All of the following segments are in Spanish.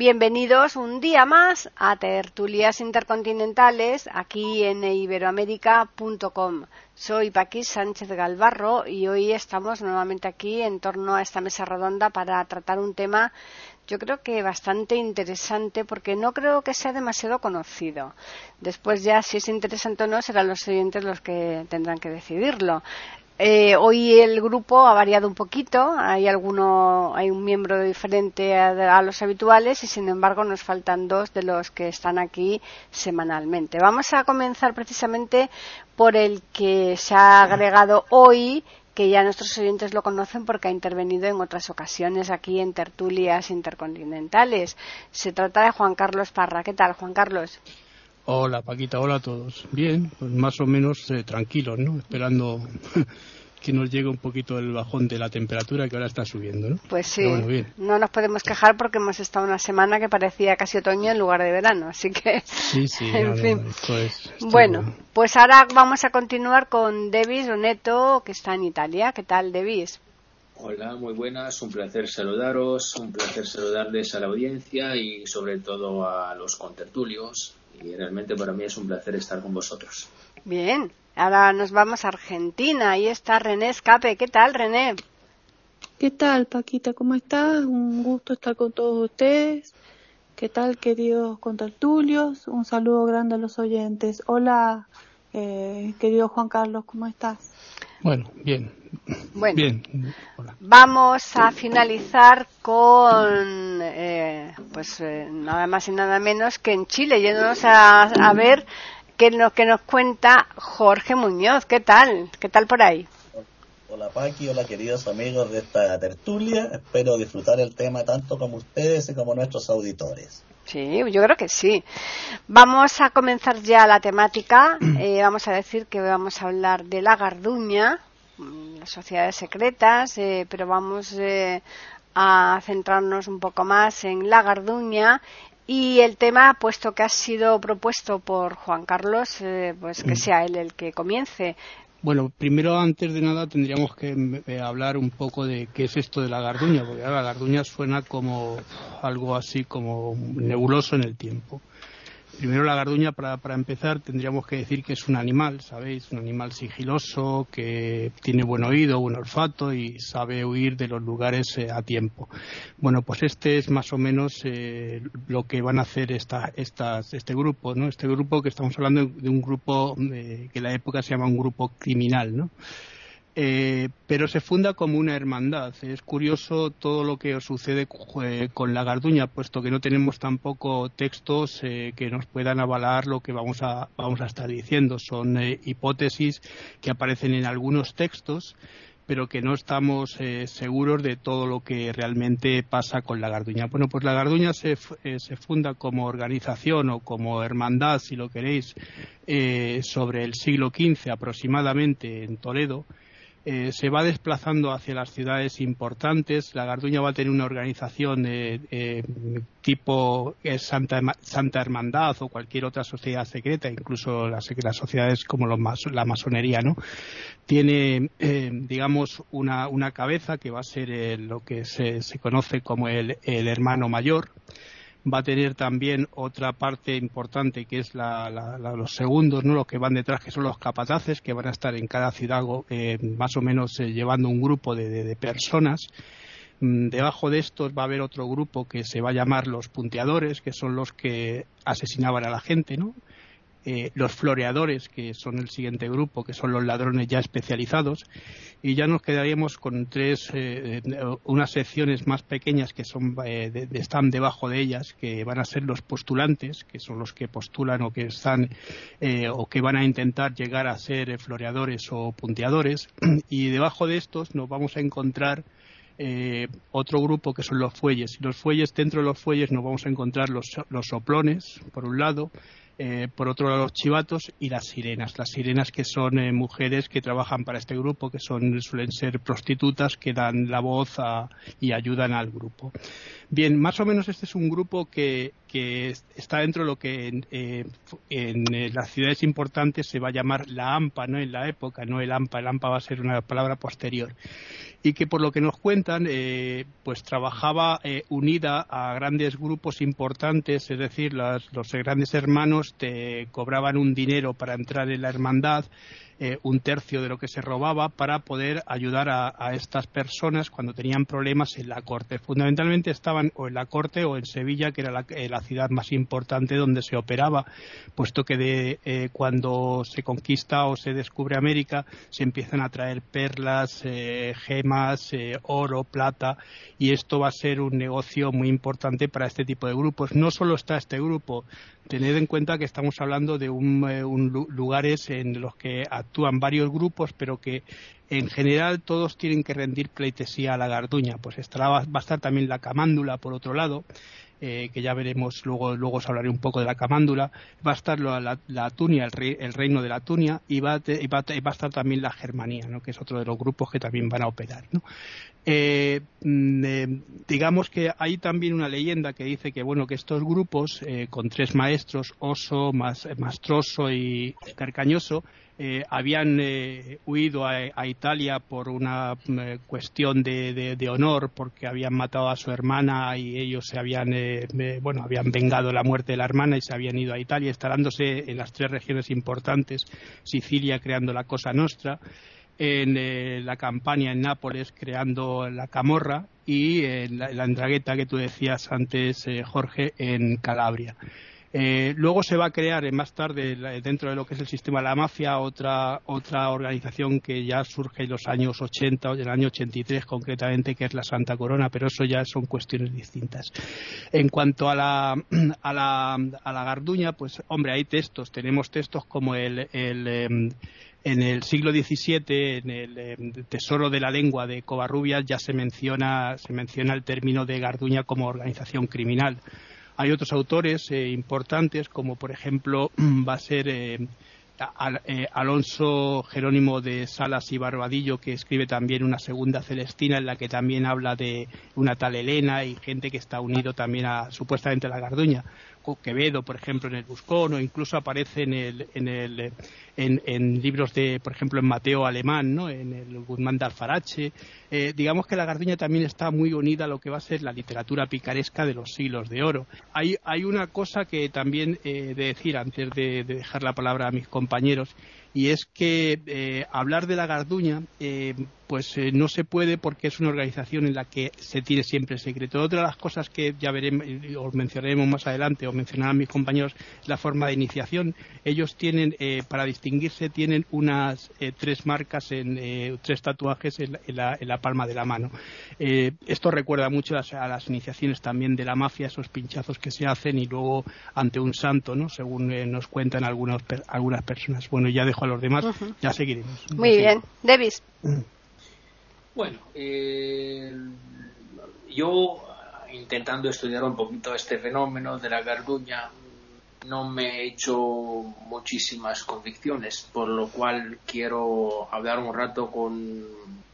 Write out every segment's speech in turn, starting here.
Bienvenidos un día más a Tertulias Intercontinentales aquí en iberoamérica.com. Soy Paquis Sánchez Galvarro y hoy estamos nuevamente aquí en torno a esta mesa redonda para tratar un tema yo creo que bastante interesante porque no creo que sea demasiado conocido. Después ya si es interesante o no serán los oyentes los que tendrán que decidirlo. Eh, hoy el grupo ha variado un poquito, hay alguno, hay un miembro diferente a, los habituales y sin embargo nos faltan dos de los que están aquí semanalmente. Vamos a comenzar precisamente por el que se ha agregado hoy, que ya nuestros oyentes lo conocen porque ha intervenido en otras ocasiones aquí en tertulias intercontinentales. Se trata de Juan Carlos Parra. ¿Qué tal, Juan Carlos? Hola Paquita, hola a todos. Bien, pues más o menos eh, tranquilos, ¿no? Esperando que nos llegue un poquito el bajón de la temperatura que ahora está subiendo, ¿no? Pues sí, no nos podemos quejar porque hemos estado una semana que parecía casi otoño en lugar de verano, así que... Sí, sí, en fin. bueno, pues ahora vamos a continuar con Devis Oneto, que está en Italia. ¿Qué tal, Devis? Hola, muy buenas, un placer saludaros, un placer saludarles a la audiencia y sobre todo a los contertulios y realmente para mí es un placer estar con vosotros. Bien, ahora nos vamos a Argentina. Ahí está René Escape. ¿Qué tal, René? ¿Qué tal, Paquita? ¿Cómo estás? Un gusto estar con todos ustedes. ¿Qué tal, queridos contertulios? Un saludo grande a los oyentes. Hola, eh, querido Juan Carlos, ¿cómo estás? Bueno, bien. Bueno, bien. vamos a finalizar con, eh, pues eh, nada más y nada menos que en Chile, yéndonos a, a ver qué nos, que nos cuenta Jorge Muñoz. ¿Qué tal? ¿Qué tal por ahí? Hola Paqui, hola queridos amigos de esta tertulia. Espero disfrutar el tema tanto como ustedes y como nuestros auditores. Sí, yo creo que sí. Vamos a comenzar ya la temática. Eh, vamos a decir que vamos a hablar de la Garduña, mm, las sociedades secretas, eh, pero vamos eh, a centrarnos un poco más en la Garduña y el tema, puesto que ha sido propuesto por Juan Carlos, pues que mm. sea él el que comience. Bueno, primero, antes de nada, tendríamos que eh, hablar un poco de qué es esto de la garduña, porque la garduña suena como algo así como nebuloso en el tiempo. Primero la garduña, para, para, empezar, tendríamos que decir que es un animal, ¿sabéis? Un animal sigiloso, que tiene buen oído, buen olfato y sabe huir de los lugares eh, a tiempo. Bueno, pues este es más o menos eh, lo que van a hacer esta, estas, este grupo, ¿no? Este grupo que estamos hablando de un grupo eh, que en la época se llama un grupo criminal, ¿no? Eh, pero se funda como una hermandad. Es curioso todo lo que sucede eh, con la Garduña, puesto que no tenemos tampoco textos eh, que nos puedan avalar lo que vamos a, vamos a estar diciendo. Son hipótesis que aparecen en algunos textos, pero que no estamos seguros de todo lo que realmente pasa con la Garduña. Bueno, pues la Garduña se, se funda como organización o como hermandad, si lo queréis, sobre el siglo XV aproximadamente en Toledo eh, se va desplazando hacia las ciudades importantes. La Garduña va a tener una organización eh, tipo Santa, Santa, Hermandad o cualquier otra sociedad secreta, incluso las, sociedades como la masonería, ¿no? Tiene, eh, digamos, una, cabeza que va a ser lo que se, se conoce como el hermano mayor va a tener también otra parte importante que es los segundos, ¿no? los que van detrás, que son los capataces, que van a estar en cada ciudad eh, más o menos eh, llevando un grupo de, personas. Mm, debajo de estos va a haber otro grupo que se va a llamar los punteadores, que son los que asesinaban a la gente, ¿no? Eh, los floreadores, que son el siguiente grupo, que son los ladrones ya especializados, y ya nos quedaríamos con tres, eh, unas secciones más pequeñas que son, eh, están debajo de ellas, que van a ser los postulantes, que son los que postulan o que están o que van a intentar llegar a ser floreadores o punteadores, y debajo de estos nos vamos a encontrar otro grupo que son los fuelles. Los fuelles, dentro de los fuelles nos vamos a encontrar los, los soplones, por un lado, eh, por otro lado los chivatos y las sirenas. Las sirenas que son eh, mujeres que trabajan para este grupo, que son suelen ser prostitutas que dan la voz y ayudan al grupo. Bien, más o menos este es un grupo que, está dentro de lo que en, eh, las ciudades importantes se va a llamar la AMPA, ¿no? En la época, no el AMPA, el AMPA va a ser una palabra posterior. Y que por lo que nos cuentan, pues trabajaba unida a grandes grupos importantes, es decir, los grandes hermanos te cobraban un dinero para entrar en la hermandad eh, un tercio de lo que se robaba para poder ayudar a, estas personas cuando tenían problemas en la corte. Fundamentalmente estaban o en la corte o en Sevilla, que era la, eh, ciudad más importante donde se operaba, puesto que de, eh, cuando se conquista o se descubre América se empiezan a traer perlas, gemas, oro, plata, y esto va a ser un negocio muy importante para este tipo de grupos. No solo está este grupo, tened en cuenta que estamos hablando de un, lugares en los que actúan varios grupos, pero que en general todos tienen que rendir pleitesía a la garduña. Pues estará, va a estar también la camándula, por otro lado, eh, que ya veremos, luego, luego os hablaré un poco de la camándula. Va a estar la, la, Tunia, el, reino de la Tunia, y va, a, estar también la Germanía, ¿no? que es otro de los grupos que también van a operar. Eh, mm, eh, digamos que hay también una leyenda que dice que bueno que estos grupos con tres maestros Oso, Mastroso y Carcañoso eh, habían eh, huido a, Italia por una mm, eh, cuestión de, honor, porque habían matado a su hermana y ellos se habían, bueno, habían vengado la muerte de la hermana y se habían ido a Italia, instalándose en las tres regiones importantes, Sicilia creando la Cosa Nostra, en la campaña en Nápoles creando la Camorra y en la, la Andragueta que tú decías antes, Jorge, en Calabria. Eh, luego se va a crear eh, más tarde, dentro de lo que es el sistema de la mafia, otra, otra organización que ya surge en los años 80, en el año 83 concretamente, que es la Santa Corona, pero eso ya son cuestiones distintas. En cuanto a la, a la, a la Garduña, pues hombre, hay textos, tenemos textos como el, el em, en el siglo XVII, en el em, Tesoro de la Lengua de Covarrubias, ya se menciona, se menciona el término de Garduña como organización criminal. Hay otros autores eh, importantes, como por ejemplo va a ser eh, eh, Alonso Jerónimo de Salas y Barbadillo, que escribe también una segunda Celestina, en la que también habla de una tal Elena y gente que está unido también a supuestamente a la Garduña. Quevedo, por ejemplo, en el Buscón, o incluso aparece en, el, en, el, en, libros de, por ejemplo, en Mateo Alemán, ¿no? en el Guzmán de Alfarache. Eh, digamos que la Garduña también está muy unida a lo que va a ser la literatura picaresca de los siglos de oro. Hay, hay una cosa que también eh, de decir antes de, dejar la palabra a mis compañeros, y es que eh, hablar de la Garduña pues eh, no se puede porque es una organización en la que se tiene siempre secreto. Otra de las cosas que ya veremos, os mencionaremos más adelante, o mencionarán mis compañeros, la forma de iniciación. Ellos tienen, eh, para distinguirse, tienen unas eh, tres marcas, en, tres tatuajes en la, palma de la mano. esto recuerda mucho a, las iniciaciones también de la mafia, esos pinchazos que se hacen y luego ante un santo, ¿no? según nos cuentan algunos, algunas personas. Bueno, ya dejo a los demás, ya seguiremos. Muy bien. Davis. Mm. Bueno, eh, yo intentando estudiar un poquito este fenómeno de la garduña no me he hecho muchísimas convicciones, por lo cual quiero hablar un rato con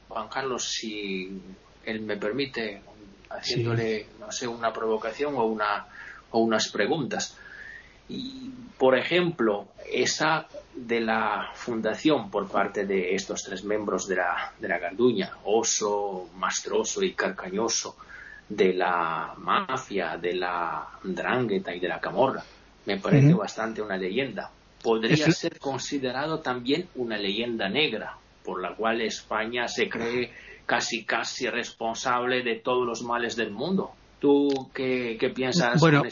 Juan Carlos, si él me permite, haciéndole, no sé, una provocación o, una, o unas preguntas. Y, por ejemplo, esa de la fundación por parte de estos tres miembros de la, de la Garduña, Oso, Mastroso y Carcañoso, de la mafia, de la Drangheta y de la Camorra, me parece bastante una leyenda. Podría ser considerado también una leyenda negra, por la cual España se cree casi casi responsable de todos los males del mundo. ¿Tú qué, piensas? Bueno,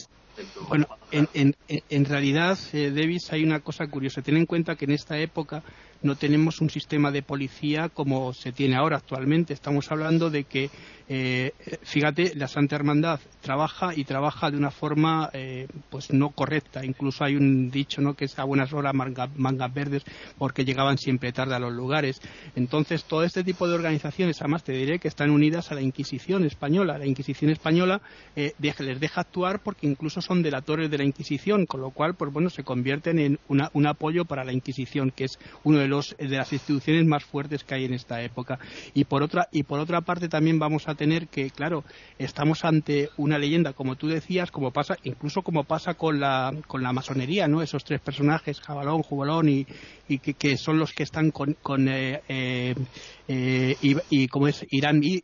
bueno, en, en, realidad, eh, Davis, hay una cosa curiosa. Ten en cuenta que en esta época no tenemos un sistema de policía como se tiene ahora actualmente. Estamos hablando de que eh, fíjate, la Santa Hermandad trabaja y trabaja de una forma eh, pues no correcta. Incluso hay un dicho ¿no? que es a buenas horas mangas verdes porque llegaban siempre tarde a los lugares. Entonces, todo este tipo de organizaciones, además te diré que están unidas a la Inquisición española. La Inquisición española eh, les deja actuar porque incluso son delatores de la Inquisición, con lo cual, pues bueno, se convierten en un apoyo para la Inquisición, que es una de, los, de las instituciones más fuertes que hay en esta época. Y por otra, y por otra parte también vamos a tener que, claro, estamos ante una leyenda, como tú decías, como pasa, incluso como pasa con la, con la masonería, ¿no? Esos tres personajes, Jabalón, Jubalón y, y que, son los que están con, con eh, eh, eh, y, como es Irán y,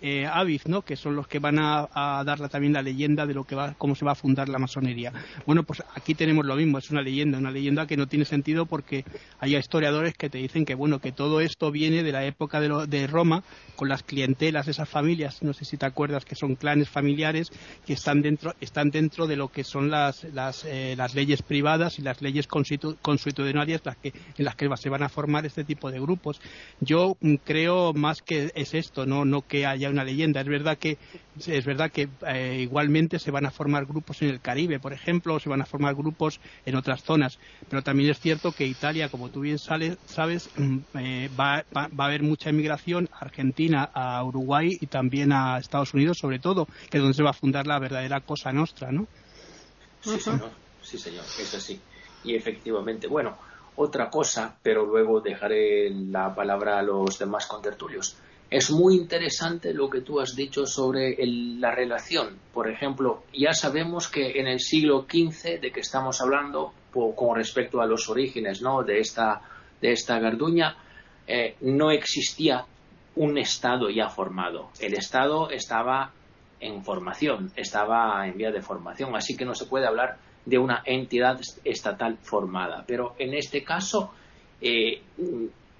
eh, Aviv, ¿no? que son los que van a, a también la leyenda de lo que va, cómo se va a fundar la masonería. Bueno, pues aquí tenemos lo mismo, es una leyenda, una leyenda que no tiene sentido porque hay historiadores que te dicen que bueno que todo esto viene de la época de, de Roma con las clientelas, esas familias, no sé si te acuerdas que son clanes familiares que están dentro están dentro de lo que son las las, eh, las leyes privadas y las leyes constitucionarias las que en las que se van a formar este tipo de grupos. Yo mm, creo más que es esto, no, no que haya una leyenda. Es verdad que es verdad que eh, igualmente se van a formar grupos en el Caribe, por ejemplo, o se van a formar grupos en otras zonas. Pero también es cierto que Italia, como tú bien sabes, mm, eh, va, va, a haber mucha inmigración a Argentina, a Uruguay y también a Estados Unidos, sobre todo, que es donde se va a fundar la verdadera cosa nuestra, ¿no? Sí, señor. Sí, señor. Es así. Y efectivamente, bueno, otra cosa, pero luego dejaré la palabra a los demás contertulios. Es muy interesante lo que tú has dicho sobre la relación. Por ejemplo, ya sabemos que en el siglo XV de que estamos hablando, con respecto a los orígenes ¿no? de, esta, de esta garduña, eh, no existía un Estado ya formado. El Estado estaba en formación, estaba en vía de formación, así que no se puede hablar de una entidad estatal formada. Pero en este caso eh,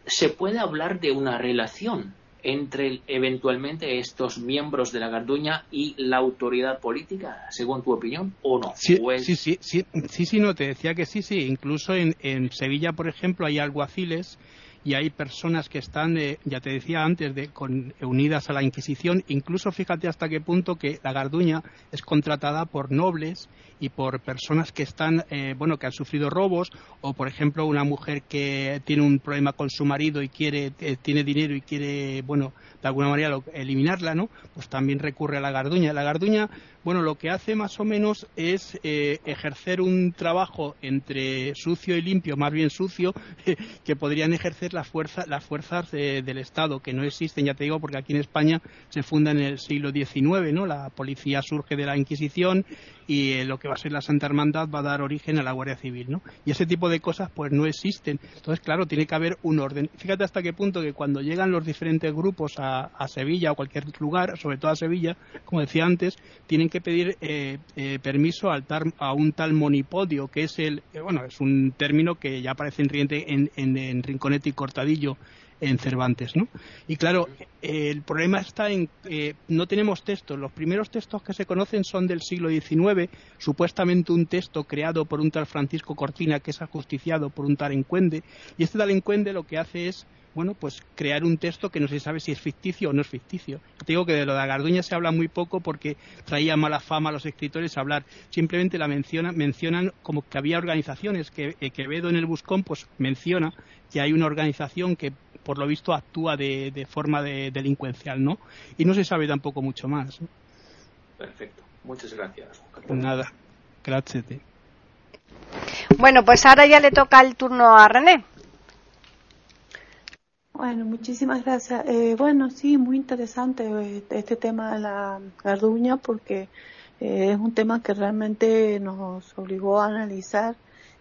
se puede hablar de una relación entre eventualmente estos miembros de la Garduña y la autoridad política, según tu opinión, o no? Sí, sí, sí, sí, sí, no, te decía que sí, sí. Incluso en, en Sevilla, por ejemplo, hay alguaciles y hay personas que están, eh, ya te decía antes, de, con, unidas a la Inquisición. Incluso fíjate hasta qué punto que la Garduña es contratada por nobles y por personas que están, eh, bueno, que han sufrido robos o, por ejemplo, una mujer que tiene un problema con su marido y quiere, eh, tiene dinero y quiere, bueno, de alguna manera eliminarla, ¿no? Pues también recurre a la Garduña. La Garduña, bueno, lo que hace más o menos es eh, ejercer un trabajo entre sucio y limpio, más bien sucio, que podrían ejercer las fuerzas, las fuerzas del Estado, que no existen, ya te digo, porque aquí en España se funda en el siglo XIX, ¿no? La policía surge de la Inquisición y eh, lo que va a la Santa Hermandad va a dar origen a la Guardia Civil, ¿no? Y ese tipo de cosas pues no existen. Entonces, claro, tiene que haber un orden. Fíjate hasta qué punto que cuando llegan los diferentes grupos a, Sevilla o cualquier lugar, sobre todo a Sevilla, como decía antes, tienen que pedir eh, eh, permiso al a un tal monipodio, que es el, bueno, es un término que ya aparece en, en, en Rinconete y Cortadillo en Cervantes, ¿no? Y claro, el problema está en que no tenemos textos. Los primeros textos que se conocen son del siglo XIX, supuestamente un texto creado por un tal Francisco Cortina que es ajusticiado por un tal Encuende, y este tal Encuende lo que hace es bueno, pues crear un texto que no se sabe si es ficticio o no es ficticio. Te digo que de lo de Garduña se habla muy poco porque traía mala fama a los escritores hablar. Simplemente la menciona, mencionan como que había organizaciones, que eh, Quevedo en el Buscón pues menciona que hay una organización que por lo visto actúa de, forma de, delincuencial, ¿no? Y no se sabe tampoco mucho más. Perfecto. Muchas gracias. Nada. Gracias. Bueno, pues ahora ya le toca el turno a René. Bueno, muchísimas gracias. Eh, bueno, sí, muy interesante eh, este tema de la garduña porque eh, es un tema que realmente nos obligó a analizar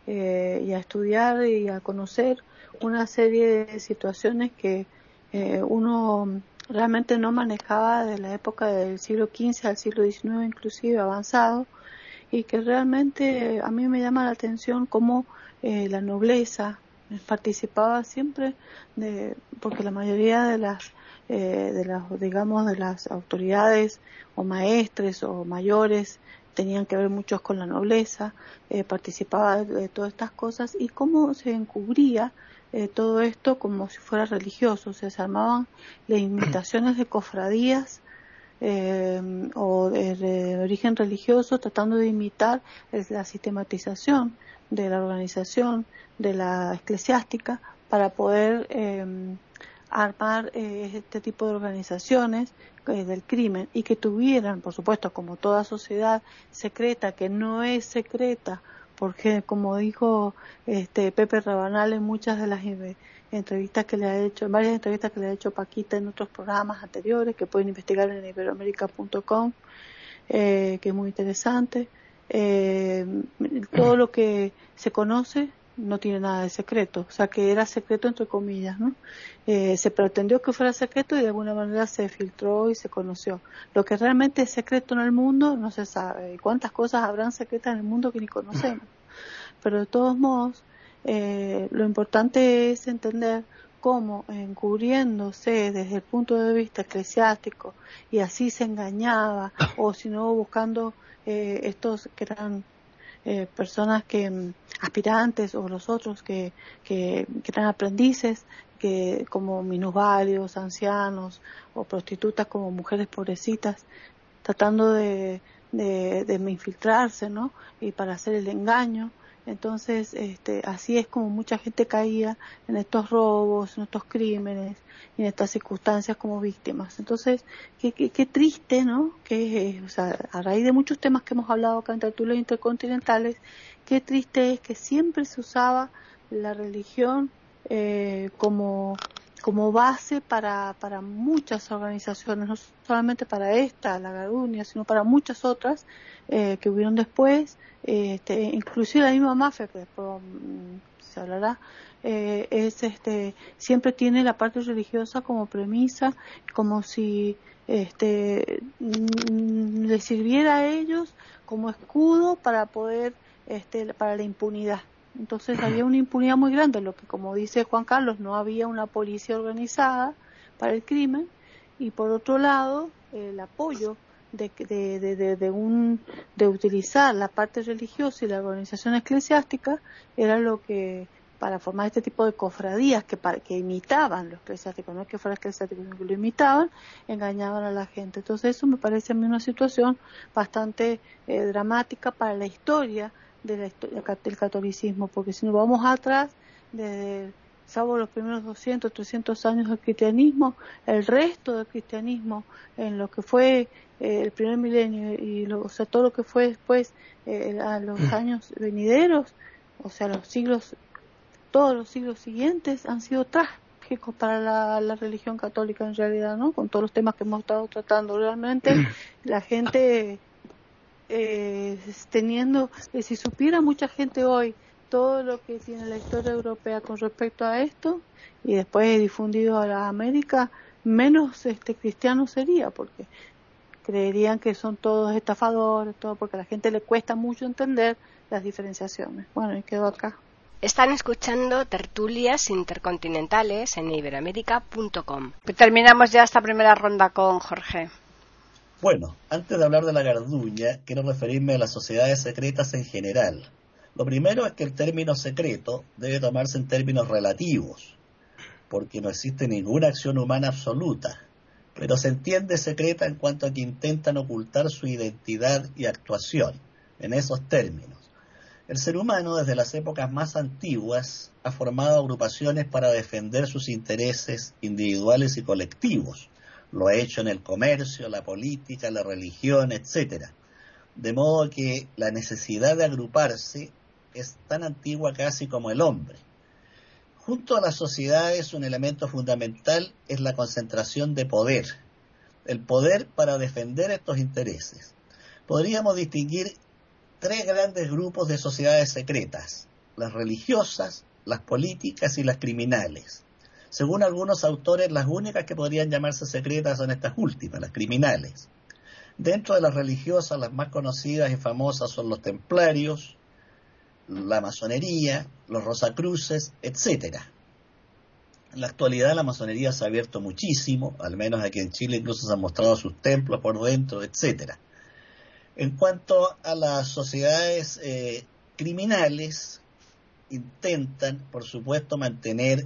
y a estudiar y a conocer una serie de situaciones que uno realmente no manejaba de la época del siglo XV al siglo XIX inclusive avanzado y que realmente a mí me llama la atención cómo la nobleza participaba siempre de, porque la mayoría de las eh, de las digamos de las autoridades o maestres o mayores tenían que ver muchos con la nobleza eh, participaba de, todas estas cosas y cómo se encubría eh, todo esto como si fuera religioso, o sea, se armaban las imitaciones de cofradías eh, o de, origen religioso tratando de imitar la sistematización de la organización de la eclesiástica para poder eh, armar este tipo de organizaciones del crimen y que tuvieran, por supuesto, como toda sociedad secreta, que no es secreta, porque como dijo este Pepe Rabanal en muchas de las entrevistas que le ha hecho, en varias entrevistas que le ha hecho Paquita en otros programas anteriores, que pueden investigar en iberoamerica.com, eh, que es muy interesante. Eh, todo lo que se conoce no tiene nada de secreto, o sea que era secreto entre comillas, ¿no? Eh, se pretendió que fuera secreto y de alguna manera se filtró y se conoció. Lo que realmente es secreto en el mundo no se sabe. ¿Cuántas cosas habrán secretas en el mundo que ni conocemos? Pero de todos modos, eh, lo importante es entender cómo encubriéndose desde el punto de vista eclesiástico y así se engañaba o si no buscando eh, estos que eran eh, personas que mm, aspirantes o los otros que, que, que eran aprendices que como minusválidos, ancianos o prostitutas como mujeres pobrecitas tratando de, de, de infiltrarse, ¿no? Y para hacer el engaño entonces, este, así es como mucha gente caía en estos robos, en estos crímenes en estas circunstancias como víctimas. Entonces, qué, qué, qué triste, ¿no? Que, o sea, a raíz de muchos temas que hemos hablado acá en tertulias intercontinentales, qué triste es que siempre se usaba la religión eh, como como base para, para muchas organizaciones, no solamente para esta, la Garduña, sino para muchas otras eh, que hubieron después, este, inclusive la misma mafia que después mm, se hablará, eh, es este, siempre tiene la parte religiosa como premisa, como si este, mm, le sirviera a ellos como escudo para poder, este, para la impunidad. Entonces había una impunidad muy grande, lo que como dice Juan Carlos, no había una policía organizada para el crimen y por otro lado el apoyo de, de, de, de, un, de utilizar la parte religiosa y la organización eclesiástica era lo que para formar este tipo de cofradías que, que imitaban los eclesiásticos, no es que fuera eclesiástico, sino que lo imitaban, engañaban a la gente. Entonces eso me parece a mí una situación bastante eh, dramática para la historia de la historia del catolicismo, porque si nos vamos atrás, desde salvo los primeros 200, 300 años del cristianismo, el resto del cristianismo, en lo que fue eh, el primer milenio y lo, o sea, todo lo que fue después eh, a los mm. años venideros, o sea, los siglos, todos los siglos siguientes han sido trágicos para la, la religión católica en realidad, ¿no? Con todos los temas que hemos estado tratando. Realmente la gente eh, teniendo, eh, si supiera mucha gente hoy todo lo que tiene la historia europea con respecto a esto y después difundido a la América, menos este cristiano sería, porque creerían que son todos estafadores, todo, porque a la gente le cuesta mucho entender las diferenciaciones. Bueno, y quedo acá. Están escuchando tertulias intercontinentales en iberoamérica.com. Terminamos ya esta primera ronda con Jorge. Bueno, antes de hablar de la garduña, quiero referirme a las sociedades secretas en general. Lo primero es que el término secreto debe tomarse en términos relativos, porque no existe ninguna acción humana absoluta, pero se entiende secreta en cuanto a que intentan ocultar su identidad y actuación, en esos términos. El ser humano desde las épocas más antiguas ha formado agrupaciones para defender sus intereses individuales y colectivos lo ha hecho en el comercio, la política, la religión, etcétera. De modo que la necesidad de agruparse es tan antigua casi como el hombre. Junto a las sociedades un elemento fundamental es la concentración de poder, el poder para defender estos intereses. Podríamos distinguir tres grandes grupos de sociedades secretas, las religiosas, las políticas y las criminales. Según algunos autores, las únicas que podrían llamarse secretas son estas últimas, las criminales. Dentro de las religiosas, las más conocidas y famosas son los templarios, la masonería, los rosacruces, etc. En la actualidad la masonería se ha abierto muchísimo, al menos aquí en Chile incluso se han mostrado sus templos por dentro, etc. En cuanto a las sociedades eh, criminales, intentan, por supuesto, mantener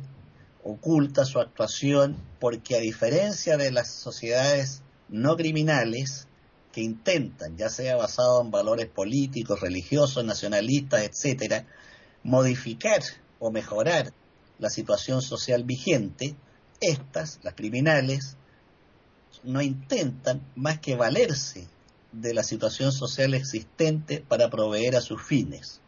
oculta su actuación porque a diferencia de las sociedades no criminales que intentan, ya sea basado en valores políticos, religiosos, nacionalistas, etcétera, modificar o mejorar la situación social vigente, estas, las criminales, no intentan más que valerse de la situación social existente para proveer a sus fines.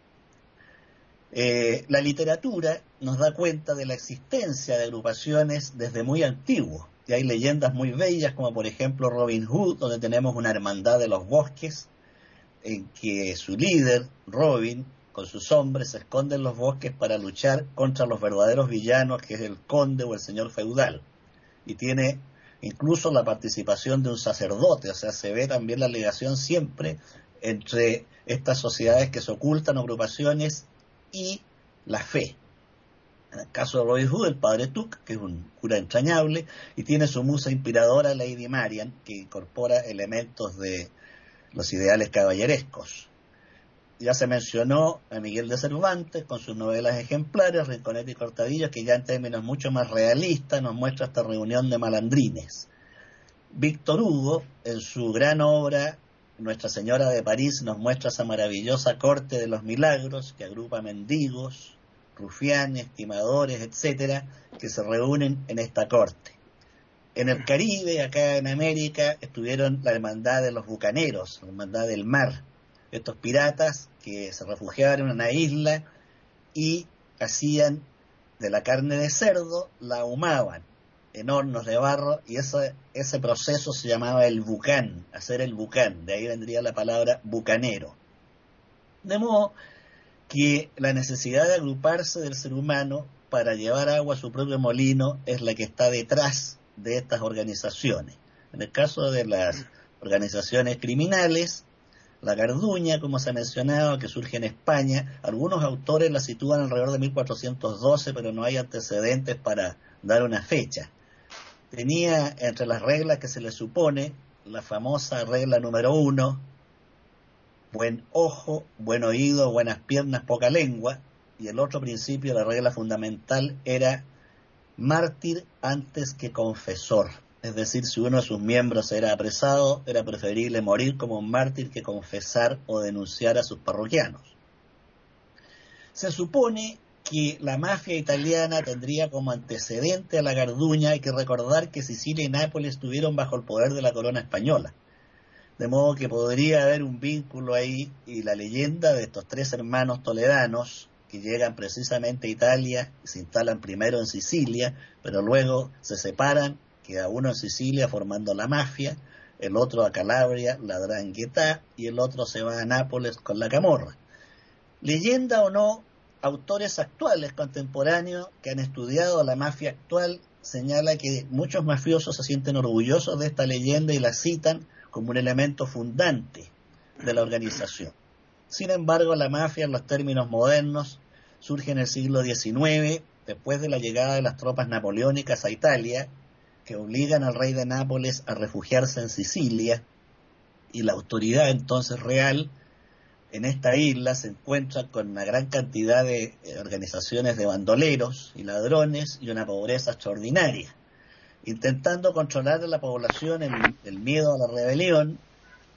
Eh, la literatura nos da cuenta de la existencia de agrupaciones desde muy antiguo, y hay leyendas muy bellas como por ejemplo Robin Hood, donde tenemos una hermandad de los bosques, en que su líder, Robin, con sus hombres se esconde en los bosques para luchar contra los verdaderos villanos, que es el conde o el señor feudal. Y tiene incluso la participación de un sacerdote, o sea, se ve también la ligación siempre entre estas sociedades que se ocultan, agrupaciones y la fe. En el caso de Robin Hood, el padre Tuck, que es un cura entrañable, y tiene su musa inspiradora, Lady Marian, que incorpora elementos de los ideales caballerescos. Ya se mencionó a Miguel de Cervantes con sus novelas ejemplares, Rinconete y Cortadillos, que ya en términos mucho más realistas nos muestra esta reunión de malandrines. Víctor Hugo, en su gran obra Nuestra Señora de París, nos muestra esa maravillosa corte de los milagros que agrupa mendigos, rufianes, timadores, etcétera, que se reúnen en esta corte. En el Caribe, acá en América, estuvieron la hermandad de los bucaneros, la hermandad del mar, estos piratas que se refugiaban en una isla y hacían de la carne de cerdo, la ahumaban en hornos de barro y ese, ese proceso se llamaba el bucán, hacer el bucán, de ahí vendría la palabra bucanero. De modo que la necesidad de agruparse del ser humano para llevar agua a su propio molino es la que está detrás de estas organizaciones. En el caso de las organizaciones criminales, la Garduña, como se ha mencionado, que surge en España, algunos autores la sitúan alrededor de 1412, pero no hay antecedentes para dar una fecha. Tenía entre las reglas que se le supone la famosa regla número uno, buen ojo, buen oído, buenas piernas, poca lengua, y el otro principio, la regla fundamental, era mártir antes que confesor. Es decir, si uno de sus miembros era apresado, era preferible morir como un mártir que confesar o denunciar a sus parroquianos. Se supone que la mafia italiana tendría como antecedente a la Garduña, hay que recordar que Sicilia y Nápoles estuvieron bajo el poder de la corona española. De modo que podría haber un vínculo ahí y la leyenda de estos tres hermanos toledanos que llegan precisamente a Italia se instalan primero en Sicilia, pero luego se separan queda uno en Sicilia formando la mafia, el otro a Calabria, la Drangheta, y el otro se va a Nápoles con la Camorra. Leyenda o no, autores actuales, contemporáneos, que han estudiado la mafia actual, señala que muchos mafiosos se sienten orgullosos de esta leyenda y la citan como un elemento fundante de la organización. Sin embargo, la mafia en los términos modernos surge en el siglo XIX, después de la llegada de las tropas napoleónicas a Italia, que obligan al rey de Nápoles a refugiarse en Sicilia y la autoridad entonces real en esta isla se encuentra con una gran cantidad de eh, organizaciones de bandoleros y ladrones y una pobreza extraordinaria. Intentando controlar a la población en el miedo a la rebelión,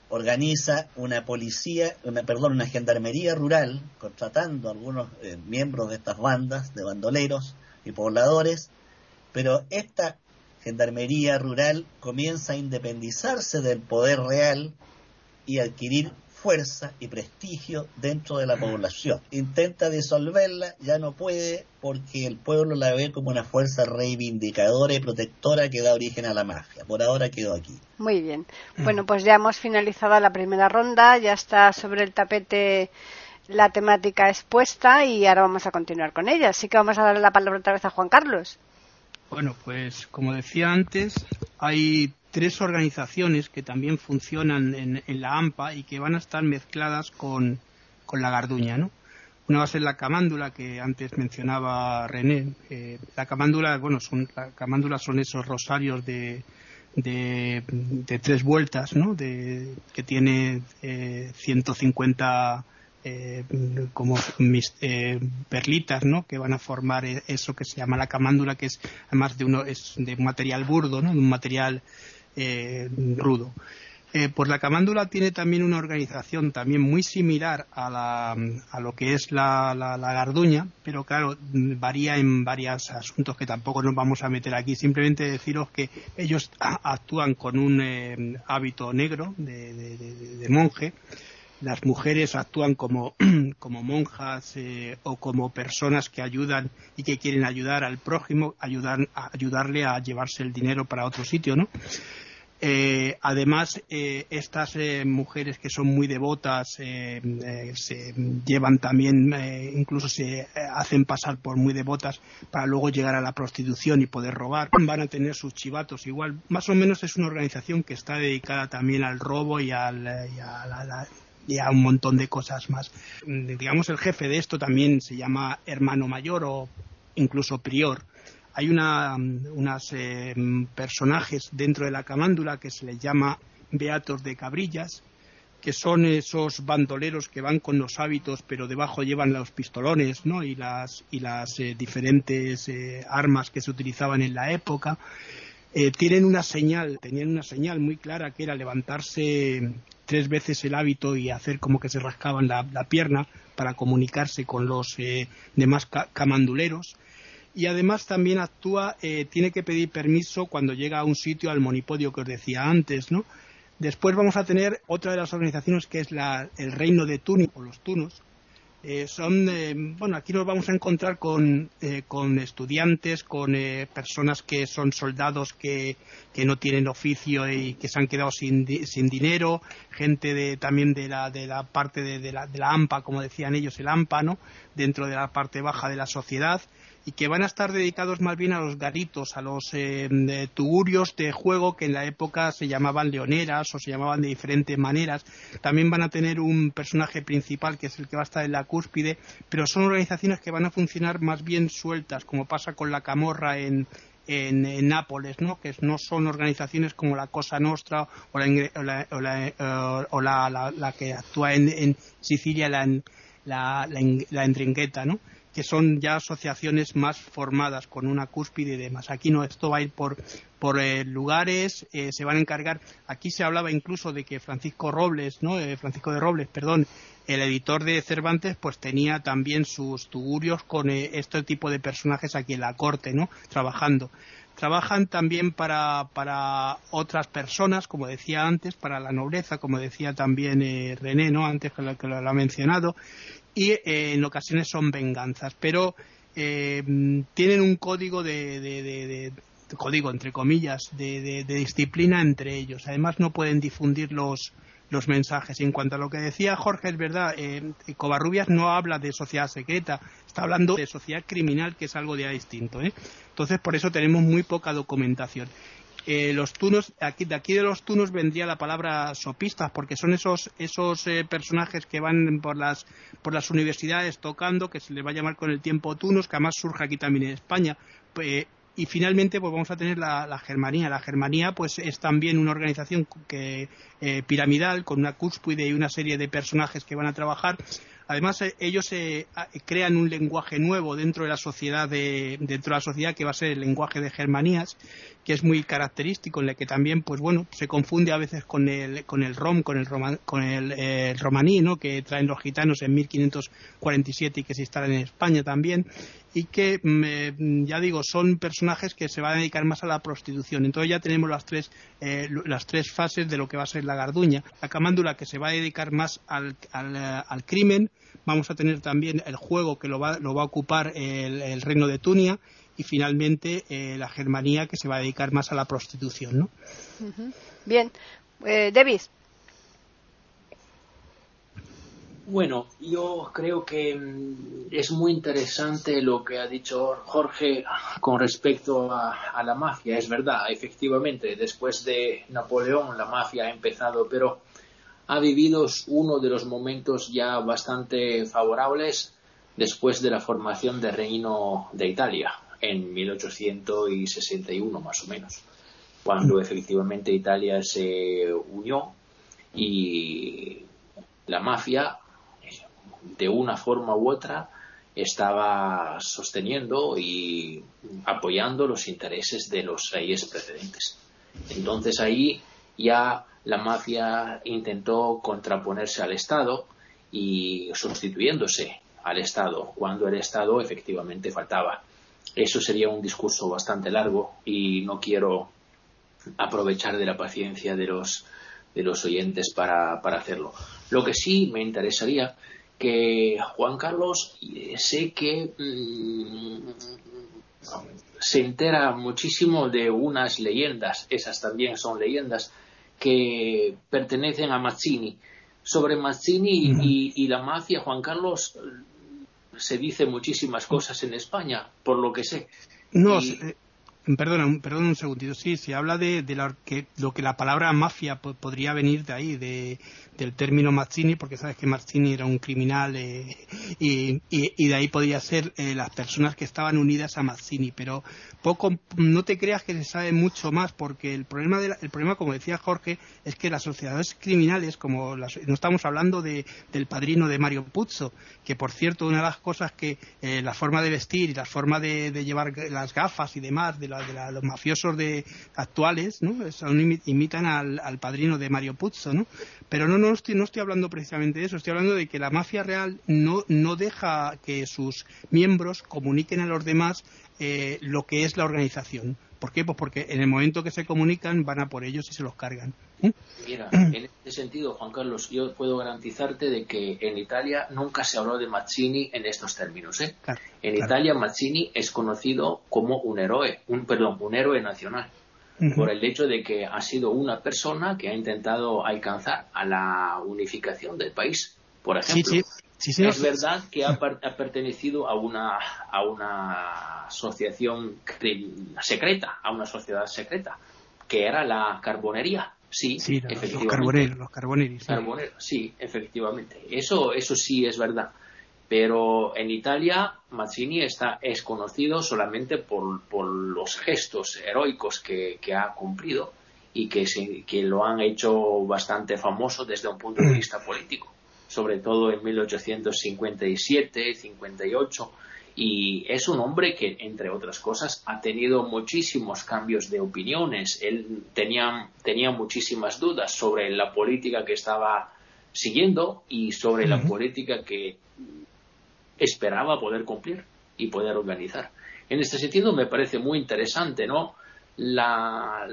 organiza una policía, una, perdón, una gendarmería rural, contratando a algunos eh, miembros de estas bandas de bandoleros y pobladores, pero esta Gendarmería Rural comienza a independizarse del poder real y adquirir fuerza y prestigio dentro de la población. Intenta disolverla, ya no puede porque el pueblo la ve como una fuerza reivindicadora y protectora que da origen a la mafia. Por ahora quedó aquí. Muy bien. Bueno, pues ya hemos finalizado la primera ronda, ya está sobre el tapete la temática expuesta y ahora vamos a continuar con ella. Así que vamos a darle la palabra otra vez a Juan Carlos. Bueno, pues como decía antes, hay tres organizaciones que también funcionan en, la AMPA y que van a estar mezcladas con, la Garduña, ¿no? Una va a ser la camándula que antes mencionaba René. Eh, la camándula, bueno, son, la camándula son esos rosarios de, de, tres vueltas, ¿no? De, que tiene eh, 150 eh, como mis, eh, perlitas, ¿no? Que van a formar e, eso que se llama la camándula, que es además de uno es de un material burdo, ¿no? De un material eh, rudo. pues la camándula tiene también una organización también muy similar a, la, a lo que es la, la, garduña, pero claro, varía en varios asuntos que tampoco nos vamos a meter aquí. Simplemente deciros que ellos actúan con un hábito negro de monje las mujeres actúan como, como monjas eh, o como personas que ayudan y que quieren ayudar al prójimo, ayudar, ayudarle a llevarse el dinero para otro sitio, ¿no? Eh, además, eh, estas mujeres que son muy devotas se llevan también, incluso se hacen pasar por muy devotas para luego llegar a la prostitución y poder robar. Van a tener sus chivatos igual. Más o menos es una organización que está dedicada también al robo y, al, y a la, y a un montón de cosas más. Digamos, el jefe de esto también se llama hermano mayor o incluso prior. Hay una, unos eh, personajes dentro de la camándula que se les llama beatos de cabrillas, que son esos bandoleros que van con los hábitos, pero debajo llevan los pistolones ¿no? y las, y las eh, diferentes eh, armas que se utilizaban en la época. tienen una señal, tenían una señal muy clara que era levantarse tres veces el hábito y hacer como que se rascaban la, pierna para comunicarse con los eh, demás camanduleros. Y además también actúa, eh, tiene que pedir permiso cuando llega a un sitio al monipodio que os decía antes, ¿no? Después vamos a tener otra de las organizaciones que es el reino de Tuni o los Tunos, eh, son, eh, bueno, aquí nos vamos a encontrar con, eh, con estudiantes, con personas que son soldados que, que, no tienen oficio y que se han quedado sin, sin dinero, gente de, también de la, de la parte de, de, la, de la AMPA, como decían ellos, el AMPA, ¿no? Dentro de la parte baja de la sociedad y que van a estar dedicados más bien a los garitos, a los eh, tugurios de juego que en la época se llamaban leoneras o se llamaban de diferentes maneras. También van a tener un personaje principal que es el que va a estar en la cúspide, pero son organizaciones que van a funcionar más bien sueltas, como pasa con la camorra en, en, Nápoles, ¿no? que no son organizaciones como la Cosa Nostra o la, o la, la, que actúa en, en Sicilia, la, la, la, Endringueta, ¿no? Que son ya asociaciones más formadas con una cúspide y demás. Aquí no, esto va a ir por, por eh, lugares, eh, se van a encargar. Aquí se hablaba incluso de que Francisco Robles, ¿no? Eh, Francisco de Robles, perdón, el editor de Cervantes, pues tenía también sus tugurios con este tipo de personajes aquí en la corte, ¿no? Trabajando. Trabajan también para, para otras personas, como decía antes, para la nobleza, como decía también René, ¿no? Antes que que lo ha mencionado y eh, en ocasiones son venganzas, pero eh, tienen un código de, código entre comillas de, disciplina entre ellos. Además no pueden difundir los los mensajes. En cuanto a lo que decía Jorge, es verdad, eh, Covarrubias no habla de sociedad secreta, está hablando de sociedad criminal, que es algo ya distinto. ¿eh? Entonces, por eso tenemos muy poca documentación. Eh, los tunos, aquí, de aquí de los tunos vendría la palabra sopistas, porque son esos, esos eh, personajes que van por las, por las universidades tocando, que se les va a llamar con el tiempo tunos, que además surge aquí también en España. Eh, y finalmente pues vamos a tener la, Germanía. La Germanía pues es también una organización que, piramidal con una cúspide y una serie de personajes que van a trabajar Además, eh, ellos eh, crean un lenguaje nuevo dentro de la sociedad dentro de la sociedad que va a ser el lenguaje de Germanías, que es muy característico, en el que también, pues bueno, se confunde a veces con el con el rom, con el con el, romaní, ¿no? Que traen los gitanos en 1547 y que se instalan en España también y que mm, ya digo son personajes que se van a dedicar más a la prostitución entonces ya tenemos las tres eh, las tres fases de lo que va a ser la garduña la camándula que se va a dedicar más al, al crimen Vamos a tener también el juego que lo va, lo va a ocupar el, reino de Tunia y finalmente eh, la Germanía que se va a dedicar más a la prostitución. ¿no? Bien. Eh, David. Bueno, yo creo que mm, es muy interesante lo que ha dicho Jorge con respecto a, la mafia. Es verdad, efectivamente, después de Napoleón la mafia ha empezado, pero ha vivido uno de los momentos ya bastante favorables después de la formación del Reino de Italia en 1861 más o menos, cuando efectivamente Italia se unió y la mafia, de una forma u otra estaba sosteniendo y apoyando los intereses de los reyes precedentes. Entonces ahí ya la mafia intentó contraponerse al Estado y sustituyéndose al Estado cuando el Estado efectivamente faltaba. Eso sería un discurso bastante largo y no quiero aprovechar de la paciencia de los, de los oyentes para, hacerlo. Lo que sí me interesaría que Juan Carlos eh, sé que mm, se entera muchísimo de unas leyendas, esas también son leyendas, que pertenecen a Mazzini. Sobre Mazzini y, la mafia, Juan Carlos, se dice muchísimas cosas en España, por lo que sé. No, eh, Perdona, perdona un segundito. Sí, se habla de, lo que la palabra mafia podría venir de ahí, de, del término Mazzini, porque sabes que Mazzini era un criminal eh, y, de ahí podría ser eh, las personas que estaban unidas a Mazzini. Pero poco, no te creas que se sabe mucho más, porque el problema, el problema como decía Jorge, es que las sociedades criminales, como no estamos hablando de, del padrino de Mario Puzo, que por cierto, una de las cosas que eh, la forma de vestir y la forma de, llevar las gafas y demás de, los mafiosos de actuales, ¿no? imitan al, al, padrino de Mario Puzo, ¿no? Pero no, no estoy, no estoy hablando precisamente de eso, estoy hablando de que la mafia real no, no deja que sus miembros comuniquen a los demás eh, lo que es la organización. ¿Por qué? Pues porque en el momento que se comunican van a por ellos y se los cargan. Mira, en este sentido, Juan Carlos, yo puedo garantizarte de que en Italia nunca se habló de Mazzini en estos términos. ¿eh? en Italia Mazzini es conocido como un héroe, un perdón, un héroe nacional, por el hecho de que ha sido una persona que ha intentado alcanzar a la unificación del país. Por ejemplo, es verdad que ha, pertenecido a una, a una asociación secreta, a una sociedad secreta, que era la carbonería. Sí, efectivamente. Los carboneros, sí. efectivamente. Eso, eso sí es verdad. Pero en Italia Mazzini está, es conocido solamente por, por los gestos heroicos que, que ha cumplido y que, se, que lo han hecho bastante famoso desde un punto de vista político sobre todo en 1857, 58, y es un hombre que, entre otras cosas, ha tenido muchísimos cambios de opiniones. Él tenía, tenía muchísimas dudas sobre la política que estaba siguiendo y sobre la política que esperaba poder cumplir y poder organizar. En este sentido, me parece muy interesante, ¿no? la,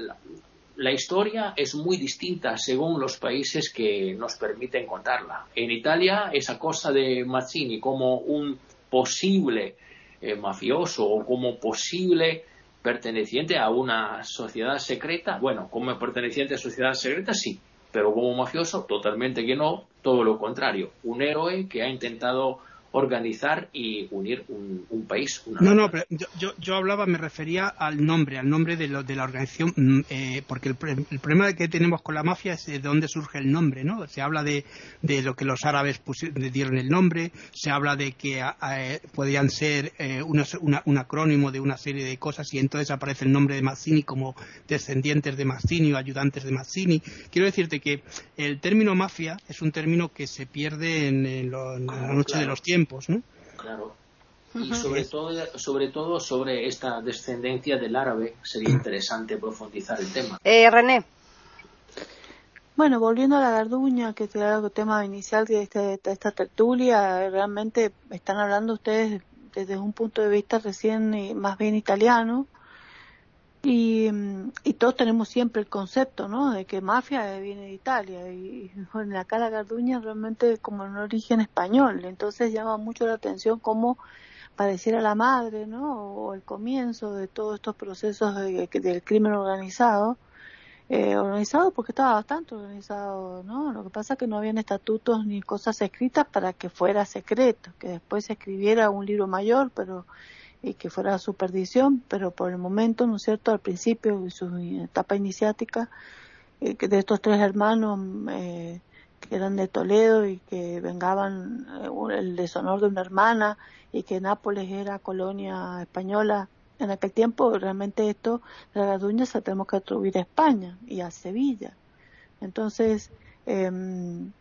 la historia es muy distinta según los países que nos permiten contarla. En Italia, esa cosa de Mazzini como un posible eh, mafioso o como posible perteneciente a una sociedad secreta, bueno, como perteneciente a sociedad secreta sí, pero como mafioso totalmente que no, todo lo contrario, un héroe que ha intentado organizar y unir un, país. no, no, pero yo, yo, hablaba, me refería al nombre, al nombre de, lo, de la organización, mm, eh, porque el, problema que tenemos con la mafia es de dónde surge el nombre, ¿no? Se habla de, de lo que los árabes dieron el nombre, se habla de que eh, podían ser eh, un acrónimo de una serie de cosas y entonces aparece el nombre de Mazzini como descendientes de Mazzini o ayudantes de Mazzini. Quiero decirte que el término mafia es un término que se pierde en, la noche de los tiempos Claro. Y sobre todo, sobre todo sobre esta descendencia del árabe sería interesante profundizar el tema. Eh, René. Bueno, volviendo a la Garduña, que era el tema inicial de, este, esta tertulia, realmente están hablando ustedes desde un punto de vista recién más bien italiano, y, y, todos tenemos siempre el concepto, ¿no? De que mafia viene de Italia y la cara Garduña realmente como un origen español. Entonces llama mucho la atención cómo pareciera la madre, ¿no? O el comienzo de todos estos procesos de, del crimen organizado. Eh, organizado porque estaba bastante organizado, ¿no? Lo que pasa es que no habían estatutos ni cosas escritas para que fuera secreto, que después se escribiera un libro mayor, pero y que fuera su perdición, pero por el momento, ¿no es cierto?, al principio de su etapa iniciática, eh, de estos tres hermanos eh, que eran de Toledo y que vengaban eh, el deshonor de una hermana y que Nápoles era colonia española en aquel tiempo, realmente esto de la Garduña se tenemos que atribuir a España y a Sevilla. Entonces, em,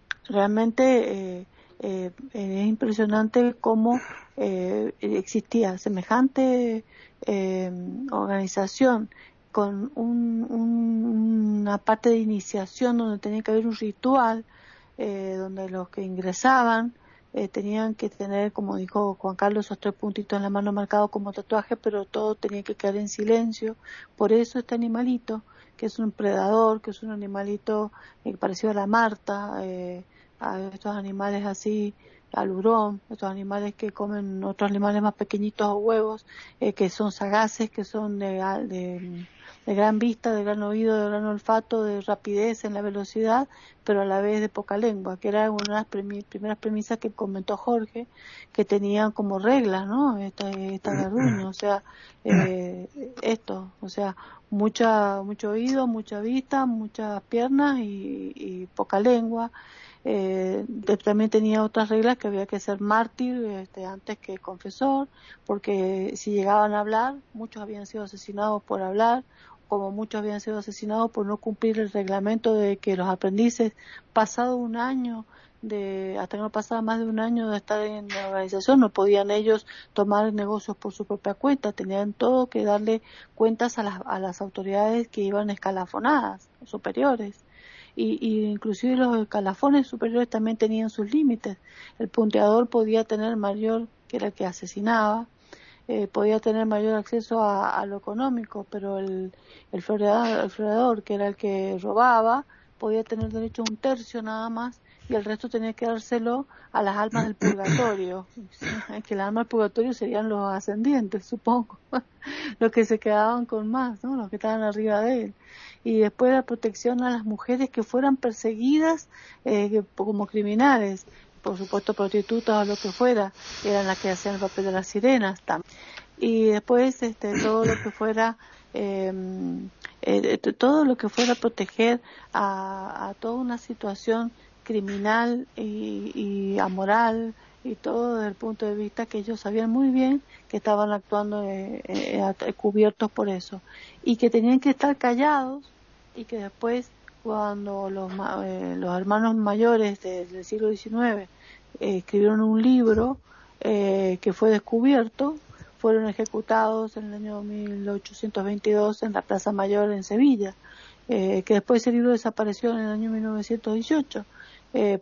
realmente es impresionante cómo existía semejante organización con una parte de iniciación donde tenía que haber un ritual, donde los que ingresaban eh, tenían que tener, como dijo Juan Carlos, esos tres puntitos en la mano marcados como tatuaje, pero todo tenía que quedar en silencio. Por eso este animalito, que es un predador, que es un animalito eh, parecido a la Marta, eh, a estos animales así, al hurón, estos animales que comen otros animales más pequeñitos o huevos, que son sagaces, que son de, de de gran vista, de gran oído, de gran olfato, de rapidez en la velocidad, pero a la vez de poca lengua, que era una de las primeras premisas que comentó Jorge, que tenían como reglas, ¿no? Esta, esta garduña, o sea, eh, esto, o sea, mucha, mucho oído, mucha vista, muchas piernas y, poca lengua. Eh, también tenía otras reglas que había que ser mártir este, antes que confesor, porque si llegaban a hablar, muchos habían sido asesinados por hablar, como muchos habían sido asesinados por no cumplir el reglamento de que los aprendices, pasado un año, de hasta que no pasaba más de un año de estar en la organización, no podían ellos tomar negocios por su propia cuenta, tenían todo que darle cuentas a las, a las autoridades que iban escalafonadas, superiores. Y, y, inclusive los escalafones superiores también tenían sus límites. El punteador podía tener mayor, que era el que asesinaba, eh, podía tener mayor acceso a, lo económico, pero el, el, floreador, que era el que robaba, podía tener derecho a un tercio nada más y el resto tenía que dárselo a las almas del purgatorio. que las almas del purgatorio serían los ascendientes, supongo, los que se quedaban con más, ¿no? los que estaban arriba de él. Y después la protección a las mujeres que fueran perseguidas eh, como criminales por supuesto prostitutas o lo que fuera, eran las que hacían el papel de las sirenas también. Y después este, todo lo que fuera em, eh, todo lo que fuera proteger a, toda una situación criminal y, amoral y todo desde el punto de vista que ellos sabían muy bien que estaban actuando eh, eh, cubiertos por eso. Y que tenían que estar callados y que después cuando los, eh, los hermanos mayores del siglo XIX eh, escribieron un libro eh, que fue descubierto, fueron ejecutados en el año 1822 en la Plaza Mayor en Sevilla, que después ese libro desapareció en el año 1918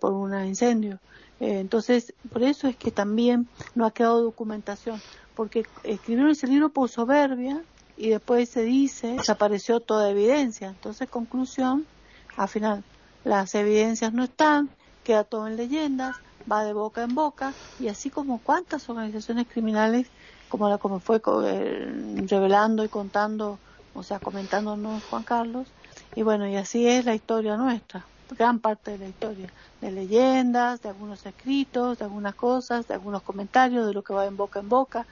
por un incendio. entonces, por eso es que también no ha quedado documentación, porque escribieron ese libro por soberbia y después se dice desapareció toda evidencia. Entonces, conclusión, al final, las evidencias no están, queda todo en leyendas, va de boca en boca, y así como cuántas organizaciones criminales, como la como fue eh, revelando y contando, o sea, comentándonos Juan Carlos, y bueno, y así es la historia nuestra, gran parte de la historia, de leyendas, de algunos escritos, de algunas cosas, de algunos comentarios, de lo que va en boca en boca,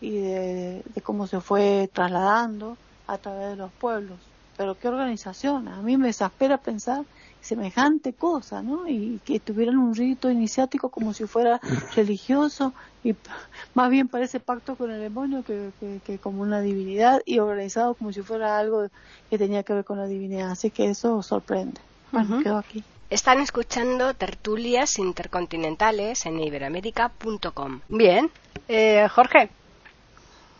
y de cómo se fue trasladando a través de los pueblos pero qué organización, a mí me exaspera pensar semejante cosa, ¿no? Y que tuvieran un rito iniciático como si fuera religioso y más bien parece pacto con el demonio que, que, como una divinidad y organizado como si fuera algo que tenía que ver con la divinidad. Así que eso sorprende. Bueno, quedo aquí. Están escuchando tertulias intercontinentales en iberoamérica.com. Bien, eh, Jorge.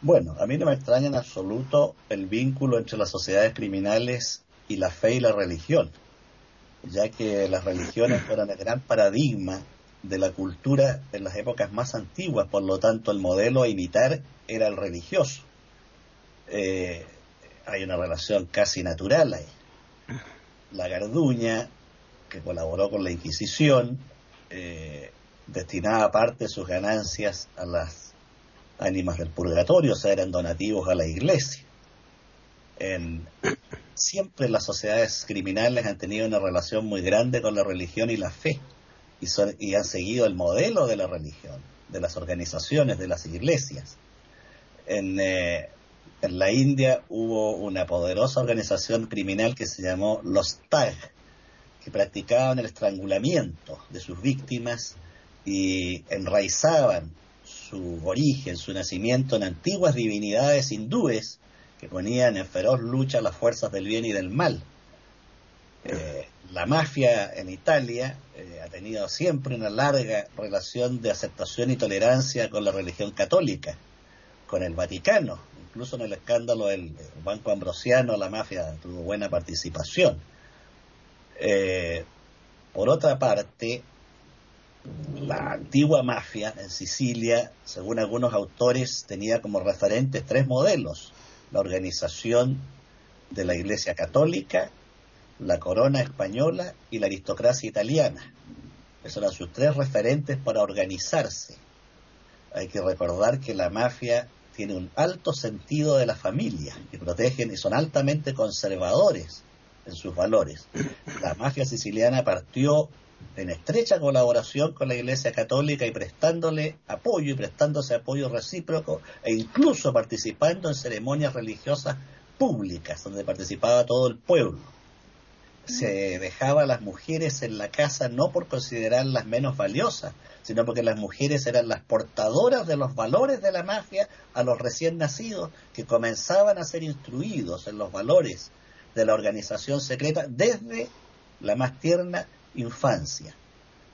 Bueno, a mí no me extraña en absoluto el vínculo entre las sociedades criminales y la fe y la religión, ya que las religiones fueron el gran paradigma de la cultura en las épocas más antiguas, por lo tanto el modelo a imitar era el religioso. Eh, hay una relación casi natural ahí. La Garduña, que colaboró con la Inquisición, eh, destinaba parte de sus ganancias a las ánimas del purgatorio, o sea, eran donativos a la iglesia. En, siempre las sociedades criminales han tenido una relación muy grande con la religión y la fe, y, han seguido el modelo de la religión, de las organizaciones, de las iglesias. En, eh, en la India hubo una poderosa organización criminal que se llamó los Tag, que practicaban el estrangulamiento de sus víctimas y enraizaban su origen, su nacimiento en antiguas divinidades hindúes que ponían en feroz lucha las fuerzas del bien y del mal. Eh, la mafia en Italia, eh, ha tenido siempre una larga relación de aceptación y tolerancia con la religión católica, con el Vaticano. Incluso en el escándalo del Banco Ambrosiano la mafia tuvo buena participación. Eh, por otra parte, la antigua mafia en Sicilia, según algunos autores, tenía como referentes tres modelos. La organización de la Iglesia Católica, la corona española y la aristocracia italiana. Esos eran sus tres referentes para organizarse. Hay que recordar que la mafia tiene un alto sentido de la familia y protegen y son altamente conservadores en sus valores. La mafia siciliana partió en estrecha colaboración con la Iglesia Católica y prestándole apoyo y prestándose apoyo recíproco e incluso participando en ceremonias religiosas públicas donde participaba todo el pueblo se dejaba a las mujeres en la casa no por considerarlas menos valiosas, sino porque las mujeres eran las portadoras de los valores de la mafia a los recién nacidos que comenzaban a ser instruidos en los valores de la organización secreta desde la más tierna infancia.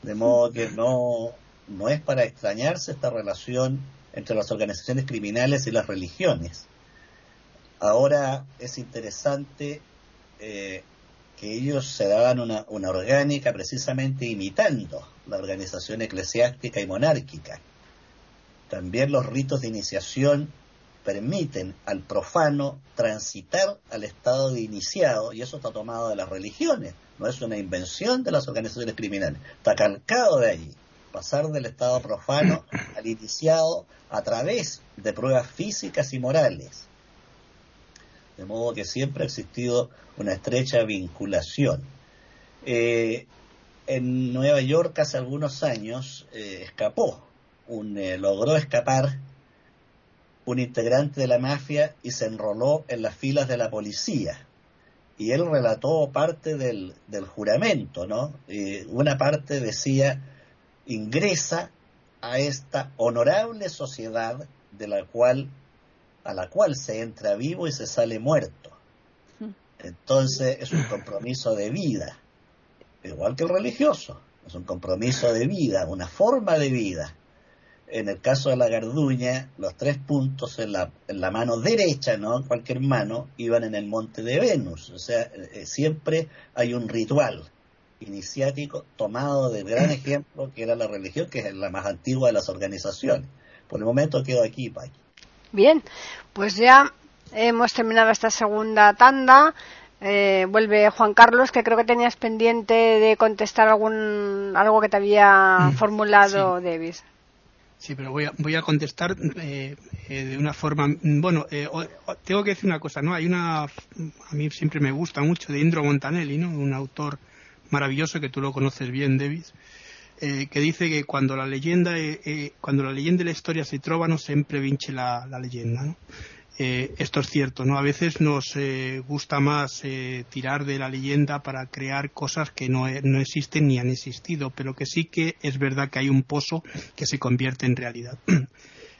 De modo que no, no es para extrañarse esta relación entre las organizaciones criminales y las religiones. Ahora es interesante eh, ellos se daban una, una orgánica precisamente imitando la organización eclesiástica y monárquica. También los ritos de iniciación permiten al profano transitar al estado de iniciado, y eso está tomado de las religiones, no es una invención de las organizaciones criminales, está calcado de allí, pasar del estado profano al iniciado a través de pruebas físicas y morales de modo que siempre ha existido una estrecha vinculación. Eh, en Nueva York hace algunos años eh, escapó, eh, logró escapar un integrante de la mafia y se enroló en las filas de la policía. Y él relató parte del, del juramento, ¿no? una parte decía, ingresa a esta honorable sociedad de la cual a la cual se entra vivo y se sale muerto. Entonces es un compromiso de vida, igual que el religioso, es un compromiso de vida, una forma de vida. En el caso de la garduña, los tres puntos en la, en la mano derecha, no en cualquier mano, iban en el monte de Venus. O sea, eh, eh, siempre hay un ritual iniciático tomado del gran ejemplo que era la religión, que es la más antigua de las organizaciones. Por el momento quedo aquí, Paqui. Bien, pues ya hemos terminado esta segunda tanda. Eh, vuelve Juan Carlos, que creo que tenías pendiente de contestar algún algo que te había mm, formulado Davis. Sí, pero voy a, voy a contestar eh, eh, de una forma. Mm, bueno, tengo que decir una cosa, ¿no? Hay una. A mí siempre me gusta mucho de Indro Montanelli, ¿no? Un autor maravilloso que tú lo conoces bien, Davis eh, que dice que cuando la leyenda eh, eh, cuando la leyenda y la historia se no siempre vince la, leyenda esto es cierto no a veces nos gusta más tirar de la leyenda para crear cosas que no, no existen ni han existido pero que sí que es verdad que hay un pozo que se convierte en realidad.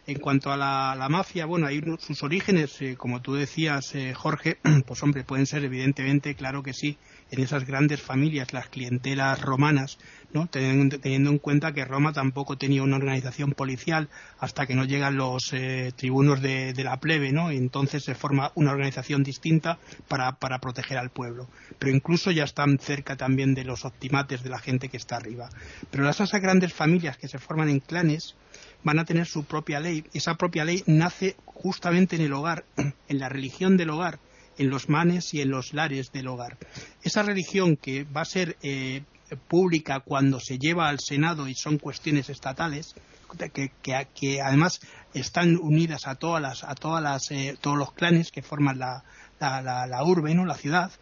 En cuanto a la, mafia, bueno, hay sus orígenes, como tú decías, Jorge, pues hombre, pueden ser evidentemente, claro que sí, en esas grandes familias, las clientelas romanas, ¿no? teniendo, en cuenta que Roma tampoco tenía una organización policial hasta que no llegan los eh, tribunos de, la plebe, y entonces se forma una organización distinta para, proteger al pueblo. Pero incluso ya están cerca también de los optimates de la gente que está arriba. Pero esas grandes familias que se forman en clanes, van a tener su propia ley. Esa propia ley nace justamente en el hogar, en la religión del hogar, en los manes y en los lares del hogar. Esa religión que va a ser eh, pública cuando se lleva al Senado y son cuestiones estatales, que, además están unidas a todas las, a todas las, eh, todos los clanes que forman la, la, la, urbe, ¿no? la ciudad,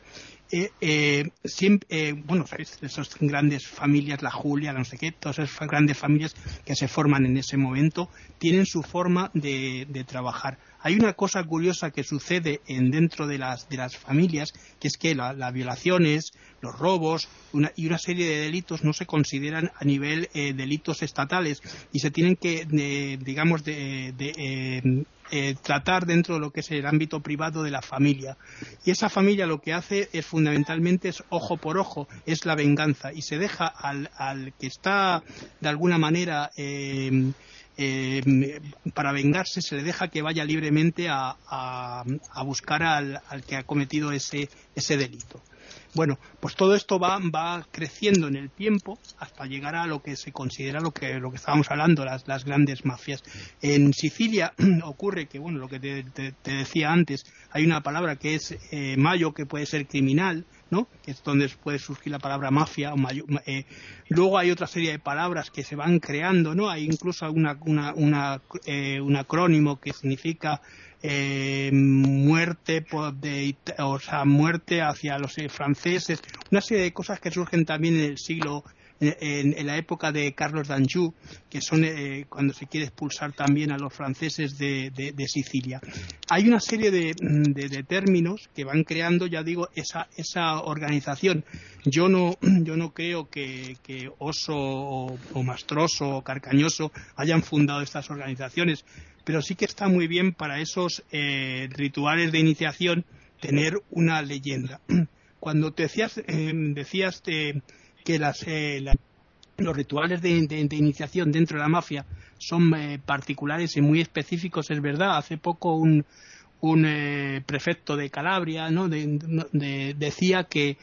eh, eh, siempre, eh, bueno, esas grandes familias, la Julia, no sé qué, todas esas grandes familias que se forman en ese momento, tienen su forma de, trabajar. Hay una cosa curiosa que sucede en, dentro de las, de las familias, que es que las violaciones, los robos y una serie de delitos no se consideran a nivel delitos estatales y se tienen que, digamos, de, eh, tratar dentro de lo que es el ámbito privado de la familia. Y esa familia lo que hace es fundamentalmente es ojo por ojo, es la venganza y se deja al, al que está de alguna manera eh, eh, para vengarse se le deja que vaya libremente a, a, buscar al, al, que ha cometido ese, ese delito. Bueno, pues todo esto va, creciendo en el tiempo hasta llegar a lo que se considera lo que, lo que estábamos hablando, las, las grandes mafias. En Sicilia ocurre que, bueno, lo que te, te, te decía antes, hay una palabra que es eh, mayo, que puede ser criminal, ¿no? que es donde puede surgir la palabra mafia. O mayo, eh, luego hay otra serie de palabras que se van creando, ¿no? hay incluso una, una, una, eh, un acrónimo que significa eh, muerte de, o sea, muerte hacia los eh, franceses, una serie de cosas que surgen también en el siglo en, la época de Carlos d'Anjou, que son eh, cuando se quiere expulsar también a los franceses de, Sicilia. Hay una serie de, de, términos que van creando, ya digo, esa, esa organización. Yo no, yo no creo que, que Oso o, o Mastroso o Carcañoso hayan fundado estas organizaciones pero sí que está muy bien para esos eh, rituales de iniciación tener una leyenda. Cuando te decías, eh, decías de, que las, eh, los rituales de, de, de, iniciación dentro de la mafia son eh, particulares y muy específicos, es verdad. Hace poco un, un eh, prefecto de Calabria ¿no? decía que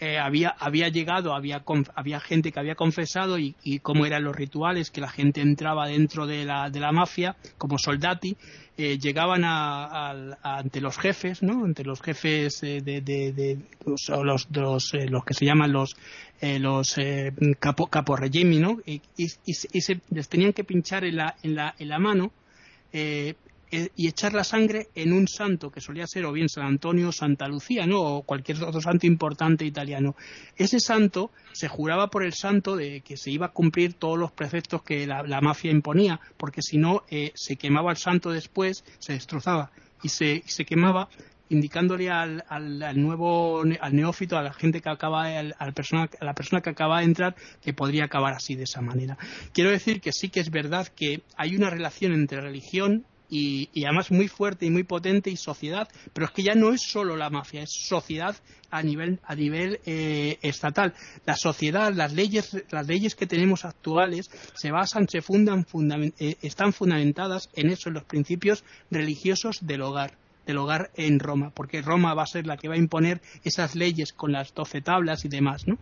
eh, había, había llegado, había, había gente que había confesado y, y cómo eran los rituales, que la gente entraba dentro de la, de la mafia como soldati, eh, llegaban a, a, ante los jefes, ¿no? Ante los jefes eh, de, de, de, los, los, los, eh, los, que se llaman los, eh, los eh, capo, ¿no? Y, y, y, se, les tenían que pinchar en la, en la, en la mano eh, y echar la sangre en un santo que solía ser o bien San Antonio o Santa Lucía, ¿no? O cualquier otro santo importante italiano. Ese santo se juraba por el santo de que se iba a cumplir todos los preceptos que la, mafia imponía, porque si no eh, se quemaba el santo después, se destrozaba y se, se quemaba indicándole al, al, al, nuevo al neófito, a la gente que acaba, al, al persona, a la persona que acaba de entrar, que podría acabar así de esa manera. Quiero decir que sí que es verdad que hay una relación entre religión y, y, además muy fuerte y muy potente y sociedad, pero es que ya no es solo la mafia, es sociedad a nivel a nivel eh, estatal. La sociedad, las leyes, las leyes que tenemos actuales se basan, se fundan, eh, están fundamentadas en eso, en los principios religiosos del hogar del hogar en Roma, porque Roma va a ser la que va a imponer esas leyes con las doce tablas y demás, ¿no?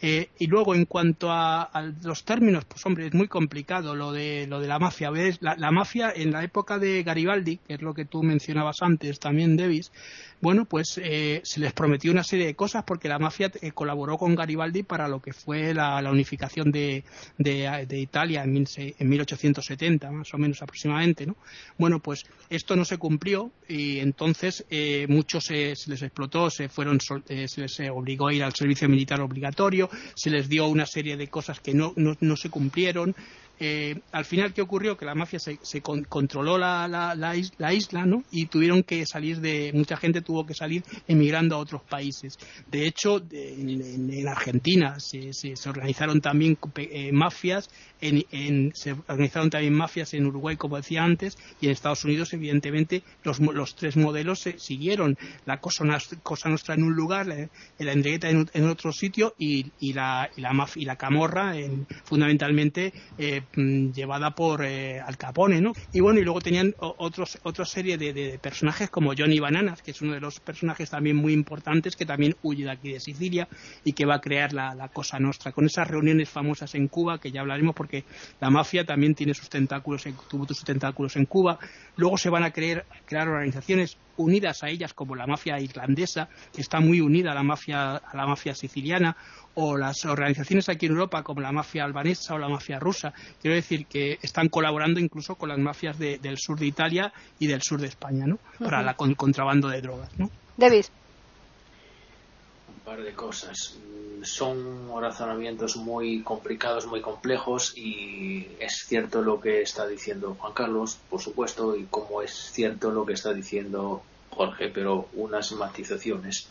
Eh, y luego, en cuanto a, los términos, pues hombre, es muy complicado lo de, lo de la mafia. ¿Ves? La, la, mafia en la época de Garibaldi, que es lo que tú mencionabas antes también, Davis, bueno, pues eh, se les prometió una serie de cosas porque la mafia eh, colaboró con Garibaldi para lo que fue la, la unificación de, de, de Italia en, mil, en, 1870, más o menos aproximadamente, ¿no? Bueno, pues esto no se cumplió y entonces eh, muchos se, se, les explotó, se fueron, eh, se les obligó a ir al servicio militar obligatorio, se les dio una serie de cosas que no, no, no se cumplieron, eh, al final, ¿qué ocurrió? Que la mafia se, se con, controló la, la, la, isla, la, isla, ¿no? Y tuvieron que salir de, mucha gente tuvo que salir emigrando a otros países. De hecho, en, en, Argentina se, organizaron también eh, mafias, en, se organizaron también mafias en Uruguay, como decía antes, y en Estados Unidos, evidentemente, los, los tres modelos se siguieron. La cosa, cosa nuestra en un lugar, la, la en, en, otro sitio y, la, y, y la camorra, fundamentalmente, eh, llevada por eh, Al Capone, ¿no? Y bueno, y luego tenían otros, otra serie de, personajes como Johnny Bananas, que es uno de los personajes también muy importantes que también huye de aquí de Sicilia y que va a crear la, la Cosa Nostra, con esas reuniones famosas en Cuba, que ya hablaremos porque la mafia también tiene sus tentáculos, en, tuvo sus tentáculos en Cuba. Luego se van a creer, crear organizaciones unidas a ellas como la mafia irlandesa, que está muy unida a la mafia, a la mafia siciliana, o las organizaciones aquí en Europa como la mafia albanesa o la mafia rusa. Quiero decir que están colaborando incluso con las mafias de, del sur de Italia y del sur de España, ¿no? Para la, con, contrabando de drogas, ¿no? Par de cosas. Son razonamientos muy complicados, muy complejos y es cierto lo que está diciendo Juan Carlos, por supuesto, y como es cierto lo que está diciendo Jorge, pero unas matizaciones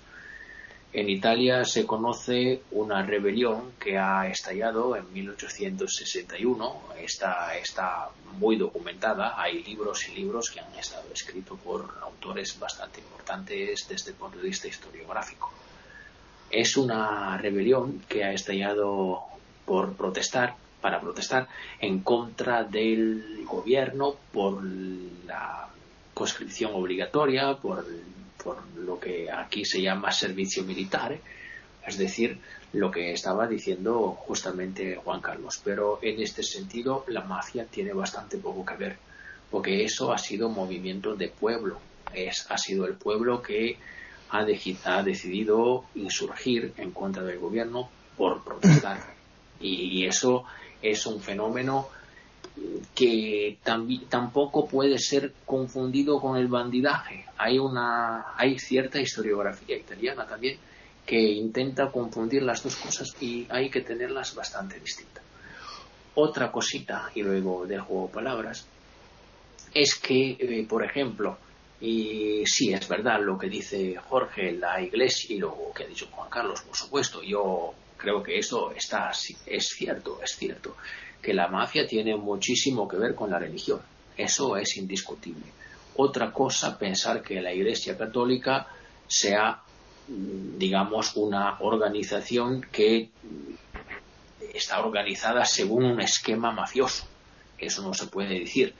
En Italia se conoce una rebelión que ha estallado en 1861. Está, está muy documentada. Hay libros y libros que han estado escritos por autores bastante importantes desde el punto de vista historiográfico. Es una rebelión que ha estallado por protestar, para protestar en contra del gobierno por la conscripción obligatoria, por por lo que aquí se llama servicio militar, es decir, lo que estaba diciendo justamente Juan Carlos. Pero en este sentido la mafia tiene bastante poco que ver, porque eso ha sido movimiento de pueblo, es, ha sido el pueblo que ha, ha decidido insurgir en contra del gobierno por protestar. Y, y eso es un fenómeno que tampoco puede ser confundido con el bandidaje. Hay una, hay cierta historiografía italiana también que intenta confundir las dos cosas y hay que tenerlas bastante distintas. Otra cosita, y luego dejo palabras, es que, eh, por ejemplo, y sí, es verdad lo que dice Jorge, la iglesia, y lo que ha dicho Juan Carlos, por supuesto, yo creo que esto está, es cierto, es cierto que la mafia tiene muchísimo que ver con la religión. Eso es indiscutible. Otra cosa, pensar que la Iglesia Católica sea, digamos, una organización que está organizada según un esquema mafioso. Eso no se puede decir.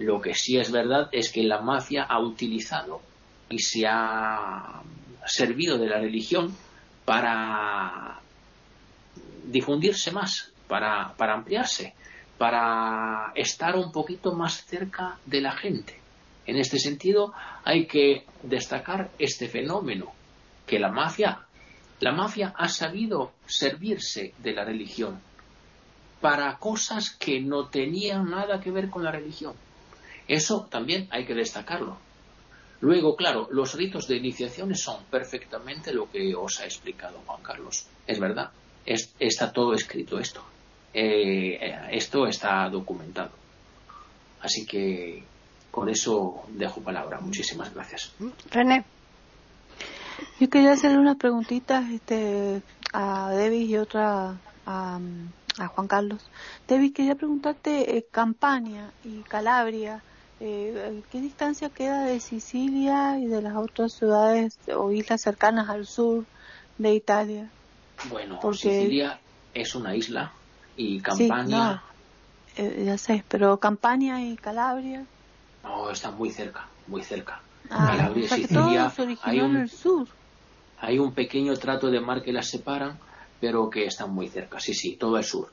Lo que sí es verdad es que la mafia ha utilizado y se ha servido de la religión para difundirse más, para, ampliarse, para estar un poquito más cerca de la gente. En este sentido, hay que destacar este fenómeno, que la mafia, la mafia ha sabido servirse de la religión para cosas que no tenían nada que ver con la religión. Eso también hay que destacarlo. Luego, claro, los ritos de iniciación son perfectamente lo que os ha explicado Juan Carlos. Es verdad, está todo escrito esto. Eh, esto está documentado. Así que con eso dejo palabra. Muchísimas gracias. René. Yo quería hacerle unas preguntitas este, a David y otra a, Juan Carlos. David, quería preguntarte, eh, Campania y Calabria, eh, ¿qué distancia queda de Sicilia y de las otras ciudades o islas cercanas al sur de Italia? Bueno, Sicilia es una isla y Campania. Eh, ya sé, pero Campania y Calabria. No, están muy cerca, muy cerca. Ah, Calabria y Sicilia. hay un, en el sur. Hay un pequeño trato de mar que las separan, pero que están muy cerca. Sí, sí, todo el sur.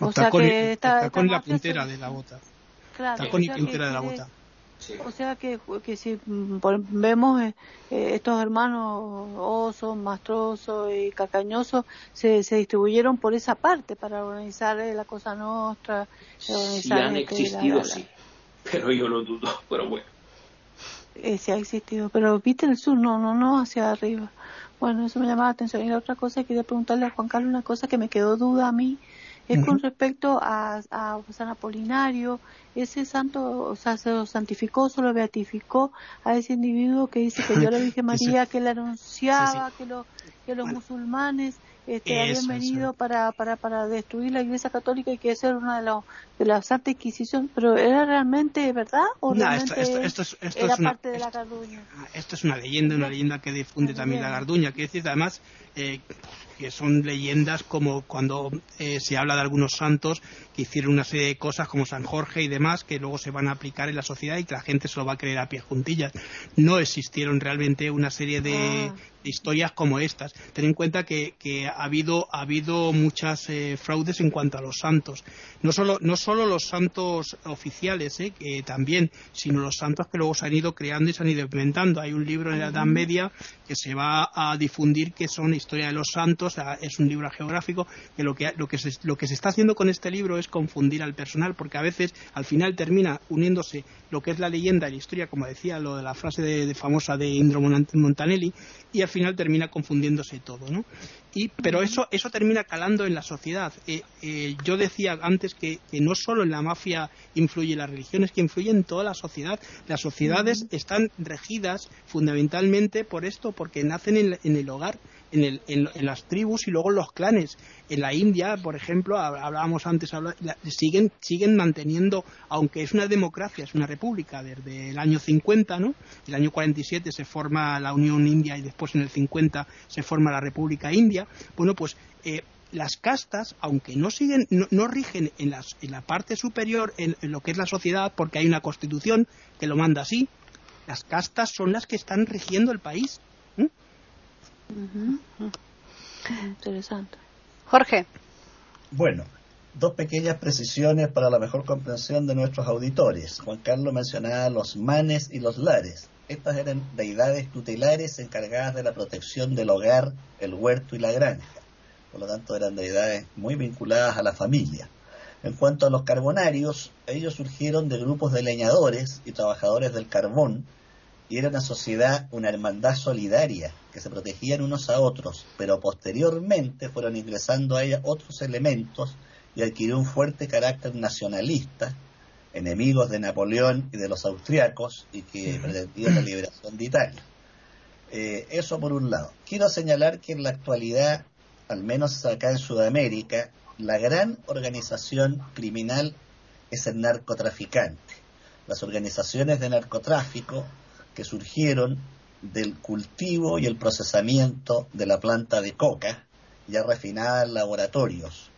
O sea que está, con la puntera de la bota. Claro, está con la puntera de la bota. O sea que, que si mm, vemos eh, eh, estos hermanos Oso, Mastroso y Cacañoso se, se distribuyeron por esa parte para organizar eh, la Cosa Nostra. Si han este, existido, sí, pero yo lo dudo, pero bueno. sí ha existido, pero viste el sur, no, no, no hacia arriba. Bueno, eso me llamaba la atención. Y la otra cosa, quería preguntarle a Juan Carlos una cosa que me quedó duda a mí, es con respecto a, a San Apolinario, ese santo, o sea, se lo santificó, se lo beatificó a ese individuo que dice que yo le dije María, que le anunciaba que, lo, que los musulmanes este, habían venido para, para, para destruir la Iglesia Católica y que esa era una de, los, de las Santa Inquisición, pero ¿era realmente verdad o realmente esto, era parte de la Garduña? Esto es una leyenda, una leyenda que difunde también la Garduña, que decir, además, eh, que son leyendas como cuando eh, se habla de algunos santos que hicieron una serie de cosas como San Jorge y demás que luego se van a aplicar en la sociedad y que la gente se lo va a creer a pie juntillas. No existieron realmente una serie de, ah historias como estas. Ten en cuenta que, ha habido ha habido muchas eh, fraudes en cuanto a los santos. No solo no solo los santos oficiales, eh, que también, sino los santos que luego se han ido creando y se han ido inventando. Hay un libro en la Edad Media que se va a difundir que son historia de los santos todo, es un libro geográfico, que lo que, lo, que se, lo que se está haciendo con este libro es confundir al personal, porque a veces al final termina uniéndose lo que es la leyenda y la historia, como decía lo de la frase de, famosa de Indro Montanelli, y al final termina confundiéndose todo, ¿no? Y, pero eso, eso termina calando en la sociedad. Eh, eh, yo decía antes que, no solo en la mafia influye la religión, es que influye en toda la sociedad. Las sociedades están regidas fundamentalmente por esto, porque nacen en el hogar en, en, las tribus y luego en los clanes. En la India, por ejemplo, hablábamos antes, siguen, siguen manteniendo, aunque es una democracia, es una república desde el año 50, ¿no? El año 47 se forma la Unión India y después en el 50 se forma la República India. Bueno, pues eh, las castas, aunque no siguen, no, rigen en, las, en, la parte superior, en, lo que es la sociedad, porque hay una constitución que lo manda así, las castas son las que están rigiendo el país. Interesante. Jorge. Bueno, dos pequeñas precisiones para la mejor comprensión de nuestros auditores. Juan Carlos mencionaba los manes y los lares. Estas eran deidades tutelares encargadas de la protección del hogar, el huerto y la granja. Por lo tanto, eran deidades muy vinculadas a la familia. En cuanto a los carbonarios, ellos surgieron de grupos de leñadores y trabajadores del carbón y era una sociedad, una hermandad solidaria, que se protegían unos a otros, pero posteriormente fueron ingresando a ella otros elementos y adquirió un fuerte carácter nacionalista, enemigos de Napoleón y de los austriacos, y que pretendían la liberación de Italia. Eh, eso por un lado. Quiero señalar que en la actualidad, al menos acá en Sudamérica, la gran organización criminal es el narcotraficante. Las organizaciones de narcotráfico que surgieron del cultivo y el procesamiento de la planta de coca, ya refinada en laboratorios,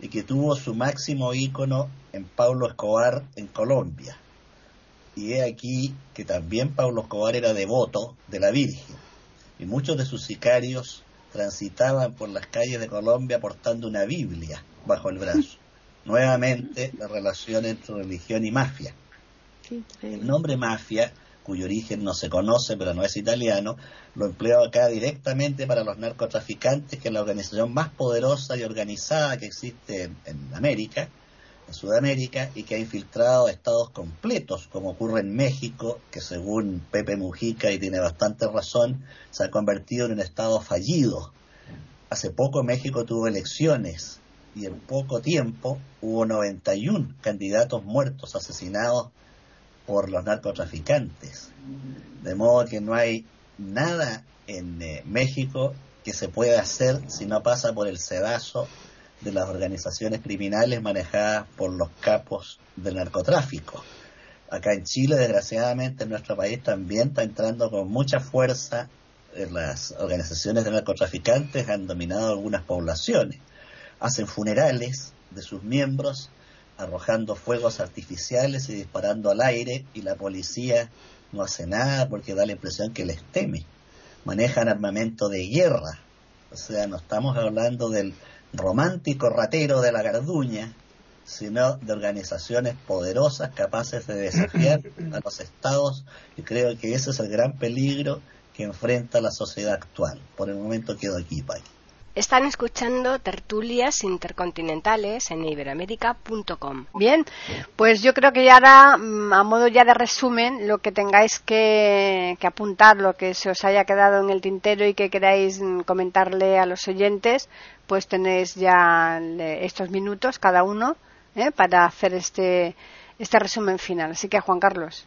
y que tuvo su máximo ícono en Pablo Escobar en Colombia. Y he aquí que también Pablo Escobar era devoto de la Virgen, y muchos de sus sicarios transitaban por las calles de Colombia portando una Biblia bajo el brazo. Nuevamente la relación entre religión y mafia. El nombre mafia cuyo origen no se conoce, pero no es italiano, lo empleo acá directamente para los narcotraficantes, que es la organización más poderosa y organizada que existe en, América, en Sudamérica, y que ha infiltrado estados completos, como ocurre en México, que según Pepe Mujica, y tiene bastante razón, se ha convertido en un estado fallido. Hace poco México tuvo elecciones y en poco tiempo hubo 91 candidatos muertos, asesinados por los narcotraficantes. De modo que no hay nada en eh, México que se pueda hacer si no pasa por el sedazo de las organizaciones criminales manejadas por los capos del narcotráfico. Acá en Chile, desgraciadamente, en nuestro país también está entrando con mucha fuerza las organizaciones de narcotraficantes, han dominado algunas poblaciones, hacen funerales de sus miembros arrojando fuegos artificiales y disparando al aire y la policía no hace nada porque da la impresión que les teme. Manejan armamento de guerra. O sea, no estamos hablando del romántico ratero de la Garduña, sino de organizaciones poderosas capaces de desafiar a los estados y creo que ese es el gran peligro que enfrenta la sociedad actual. Por el momento quedo aquí, Pai. Están escuchando tertulias intercontinentales en iberoamérica.com. Bien, pues yo creo que ya ahora, mm, a modo ya de resumen, lo que tengáis que, apuntar, lo que se os haya quedado en el tintero y que queráis mm, comentarle a los oyentes, pues tenéis ya estos minutos cada uno ¿eh? para hacer este, este resumen final. Así que, Juan Carlos.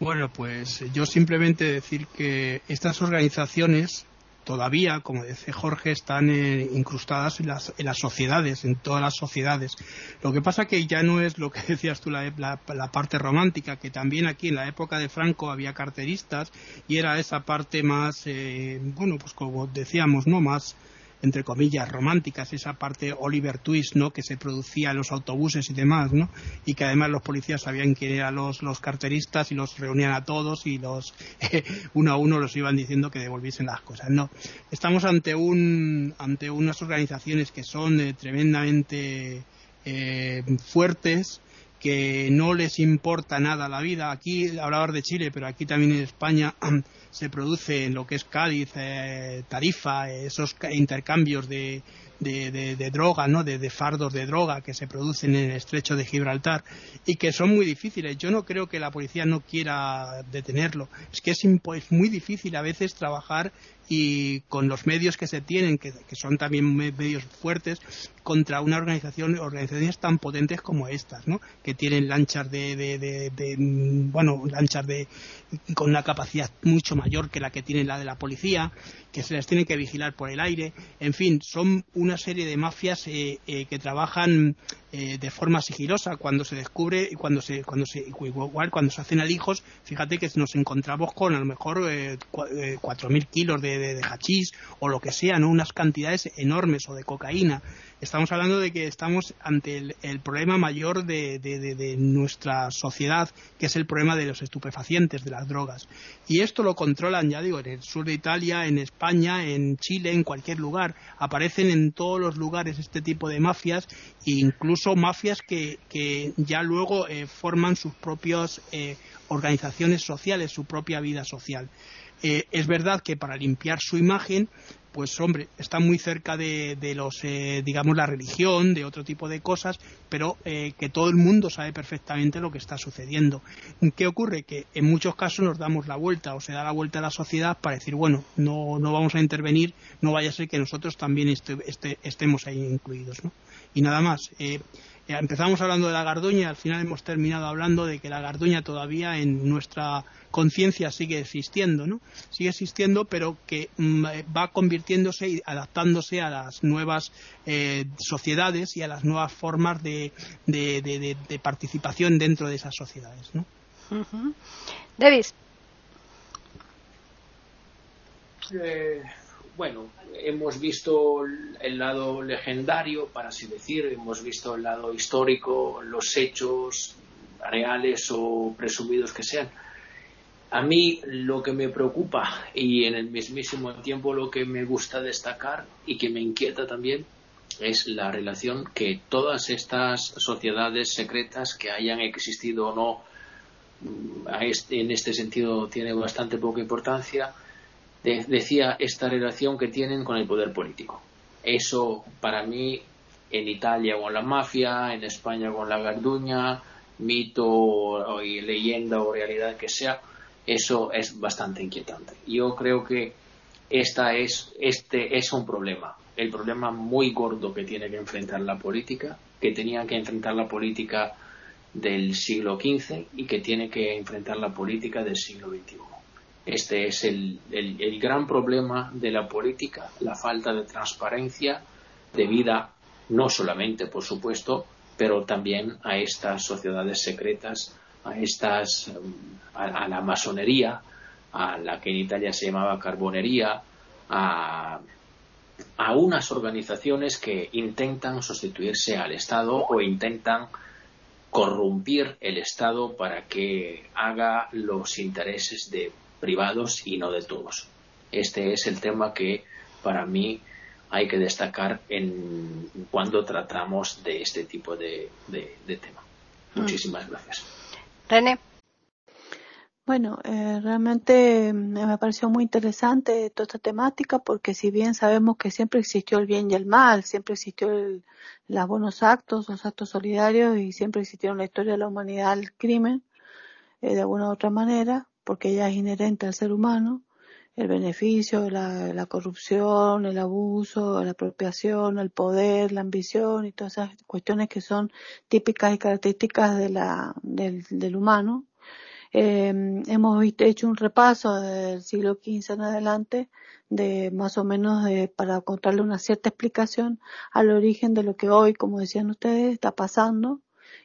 Bueno, pues yo simplemente decir que estas organizaciones todavía, como dice Jorge, están eh, incrustadas en las, en las, sociedades, en todas las sociedades. Lo que pasa que ya no es lo que decías tú, la, la, parte romántica, que también aquí en la época de Franco había carteristas y era esa parte más, eh, bueno, pues como decíamos, ¿no? Más entre comillas, románticas, esa parte Oliver Twist, ¿no? Que se producía en los autobuses y demás, ¿no? Y que además los policías sabían quién eran los, los carteristas y los reunían a todos y los, uno a uno los iban diciendo que devolviesen las cosas. No. Estamos ante un, ante unas organizaciones que son eh, tremendamente eh, fuertes, que no les importa nada la vida. Aquí hablaba de Chile, pero aquí también en España se produce en lo que es Cádiz, eh, Tarifa, esos intercambios de, de, droga, ¿no? De, fardos de droga que se producen en el estrecho de Gibraltar y que son muy difíciles. Yo no creo que la policía no quiera detenerlo. Es que es, muy difícil a veces trabajar y con los medios que se tienen, que, son también medios fuertes, contra una organización, organizaciones tan potentes como estas, ¿no? Que tienen lanchas de, de, bueno, lanchas de, con una capacidad mucho mayor que la que tiene la de la policía, que se les tiene que vigilar por el aire, en fin, son una serie de mafias eh, eh, que trabajan eh, de forma sigilosa cuando se descubre y cuando se cuando se igual cuando se hacen alijos fíjate que nos encontramos con a lo mejor cuatro mil kilos de, de, de, hachís o lo que sea no unas cantidades enormes o de cocaína estamos hablando de que estamos ante el, problema mayor de, nuestra sociedad, que es el problema de los estupefacientes, de las drogas. Y esto lo controlan, ya digo, en el sur de Italia, en España, en Chile, en cualquier lugar. Aparecen en todos los lugares este tipo de mafias, e incluso mafias que, ya luego eh, forman sus propias eh, organizaciones sociales, su propia vida social. Eh, es verdad que para limpiar su imagen pues hombre, está muy cerca de, los, eh, digamos, la religión, de otro tipo de cosas, pero que todo el mundo sabe perfectamente lo que está sucediendo. ¿Qué ocurre? Que en muchos casos nos damos la vuelta o se da la vuelta a la sociedad para decir, bueno, no, vamos a intervenir, no vaya a ser que nosotros también este, estemos ahí incluidos, ¿no? Y nada más. Eh, empezamos hablando de la garduña y al final hemos terminado hablando de que la garduña todavía en nuestra conciencia sigue existiendo, ¿no? Sigue existiendo, pero que mm, va convirtiéndose y adaptándose a las nuevas eh, sociedades y a las nuevas formas de, participación dentro de esas sociedades, ¿no? Davis. Eh, bueno, hemos visto el lado legendario, para así decir, hemos visto el lado histórico, los hechos reales o presumidos que sean. A mí lo que me preocupa y en el mismísimo tiempo lo que me gusta destacar y que me inquieta también es la relación que todas estas sociedades secretas que hayan existido o no en este sentido tiene bastante poca importancia decía esta relación que tienen con el poder político. Eso para mí en Italia con la mafia, en España con la garduña, mito o, leyenda o realidad que sea, eso es bastante inquietante. Yo creo que esta es, este es un problema, el problema muy gordo que tiene que enfrentar la política, que tenía que enfrentar la política del siglo XV y que tiene que enfrentar la política del siglo XXI. Este es el, gran problema de la política, la falta de transparencia debida no solamente, por supuesto, pero también a estas sociedades secretas, a estas a, la masonería, a la que en Italia se llamaba carbonería, a, a unas organizaciones que intentan sustituirse al Estado o intentan corrompir el Estado para que haga los intereses de privados y no de todos. Este es el tema que para mí hay que destacar en cuando tratamos de este tipo de, tema. Mm. Muchísimas gracias. René. Bueno, eh, realmente me pareció muy interesante toda esta temática porque si bien sabemos que siempre existió el bien y el mal, siempre existió los buenos actos, los actos solidarios y siempre existió en la historia de la humanidad el crimen, eh, de alguna u otra manera, porque ya es inherente al ser humano, el beneficio, la, corrupción, el abuso, la apropiación, el poder, la ambición y todas esas cuestiones que son típicas y características de la, del, del humano. Eh, hemos hecho un repaso del siglo XV en adelante de más o menos de, para contarle una cierta explicación al origen de lo que hoy, como decían ustedes, está pasando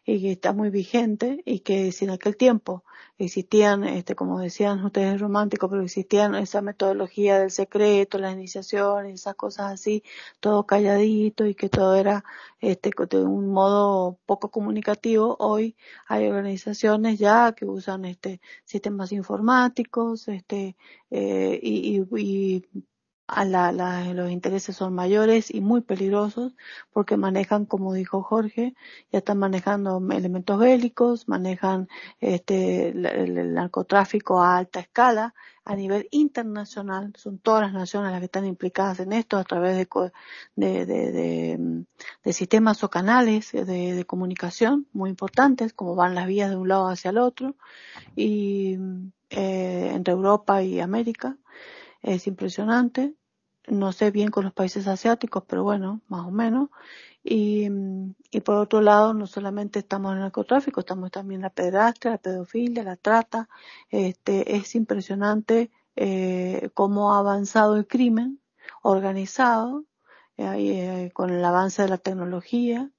y que está muy vigente y que si en aquel tiempo existían, este, como decían ustedes, románticos, pero existían esa metodología del secreto, las iniciaciones, esas cosas así, todo calladito y que todo era este, de un modo poco comunicativo. Hoy hay organizaciones ya que usan este, sistemas informáticos este, eh, y, y, y los intereses son mayores y muy peligrosos porque manejan, como dijo Jorge, ya están manejando elementos bélicos, manejan este, el, narcotráfico a alta escala a nivel internacional. Son todas las naciones las que están implicadas en esto a través de, de, de, de sistemas o canales de, comunicación muy importantes, como van las vías de un lado hacia el otro, y eh, entre Europa y América es impresionante. No sé bien con los países asiáticos, pero bueno, más o menos. Y, y por otro lado, no solamente estamos en el narcotráfico, estamos también en la pederastia, la pedofilia, la trata. Este, es impresionante eh, cómo ha avanzado el crimen organizado eh, con el avance de la tecnología,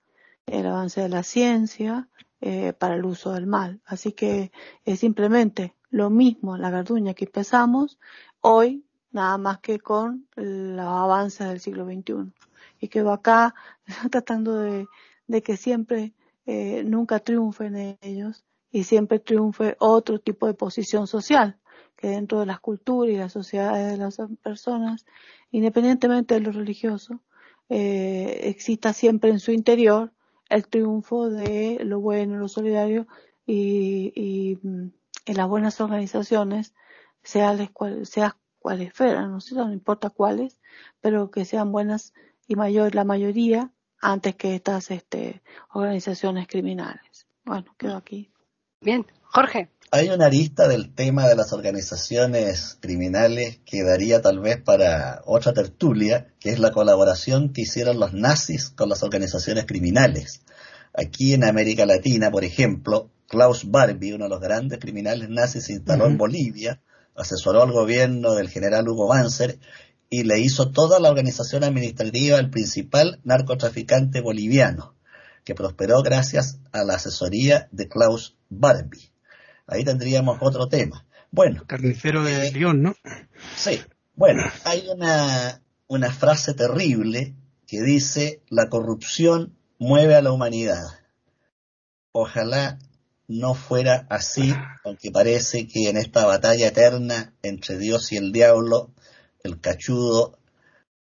el avance de la ciencia eh, para el uso del mal. Así que es simplemente lo mismo la garduña que empezamos hoy nada más que con los avances del siglo XXI. Y quedo acá tratando de, que siempre, eh, nunca triunfen ellos y siempre triunfe otro tipo de posición social, que dentro de las culturas y las sociedades de las personas, independientemente de lo religioso, eh, exista siempre en su interior el triunfo de lo bueno, lo solidario y, y mm, en las buenas organizaciones, sea, sea cuáles fueran, no sé, no importa cuáles, pero que sean buenas y mayor, la mayoría antes que estas este, organizaciones criminales. Bueno, quedo aquí. Bien, Jorge. Hay una lista del tema de las organizaciones criminales que daría tal vez para otra tertulia, que es la colaboración que hicieron los nazis con las organizaciones criminales. Aquí en América Latina, por ejemplo, Klaus Barbie, uno de los grandes criminales nazis, se instaló en Bolivia asesoró al gobierno del general Hugo Banzer y le hizo toda la organización administrativa al principal narcotraficante boliviano, que prosperó gracias a la asesoría de Klaus Barbie. Ahí tendríamos otro tema. Bueno. Carnicero de eh, León, ¿no? Sí. Bueno, hay una, una frase terrible que dice, la corrupción mueve a la humanidad. Ojalá no fuera así, aunque parece que en esta batalla eterna entre Dios y el diablo, el cachudo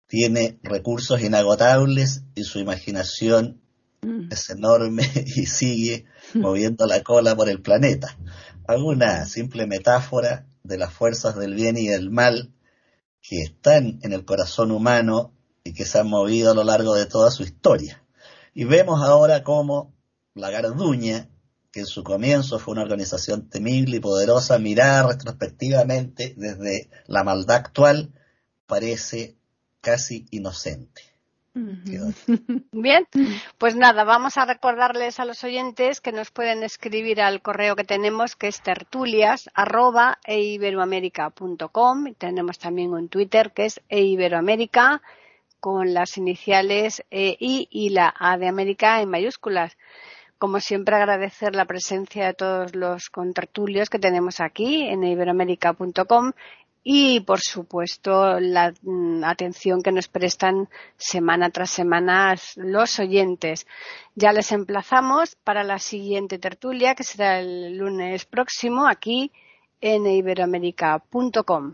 tiene recursos inagotables y su imaginación mm. es enorme y sigue moviendo la cola por el planeta. Hago una simple metáfora de las fuerzas del bien y del mal que están en el corazón humano y que se han movido a lo largo de toda su historia. Y vemos ahora cómo la garduña que en su comienzo fue una organización temible y poderosa, mirar retrospectivamente desde la maldad actual, parece casi inocente. Bien, pues nada, vamos a recordarles a los oyentes que nos pueden escribir al correo que tenemos que es tertulias arroba tenemos también un Twitter que es eiberoamerica con las iniciales E, I y la A de América en mayúsculas como siempre, agradecer la presencia de todos los contertulios que tenemos aquí en iberoamérica.com y, por supuesto, la mm, atención que nos prestan semana tras semana los oyentes. Ya les emplazamos para la siguiente tertulia, que será el lunes próximo, aquí en iberoamérica.com.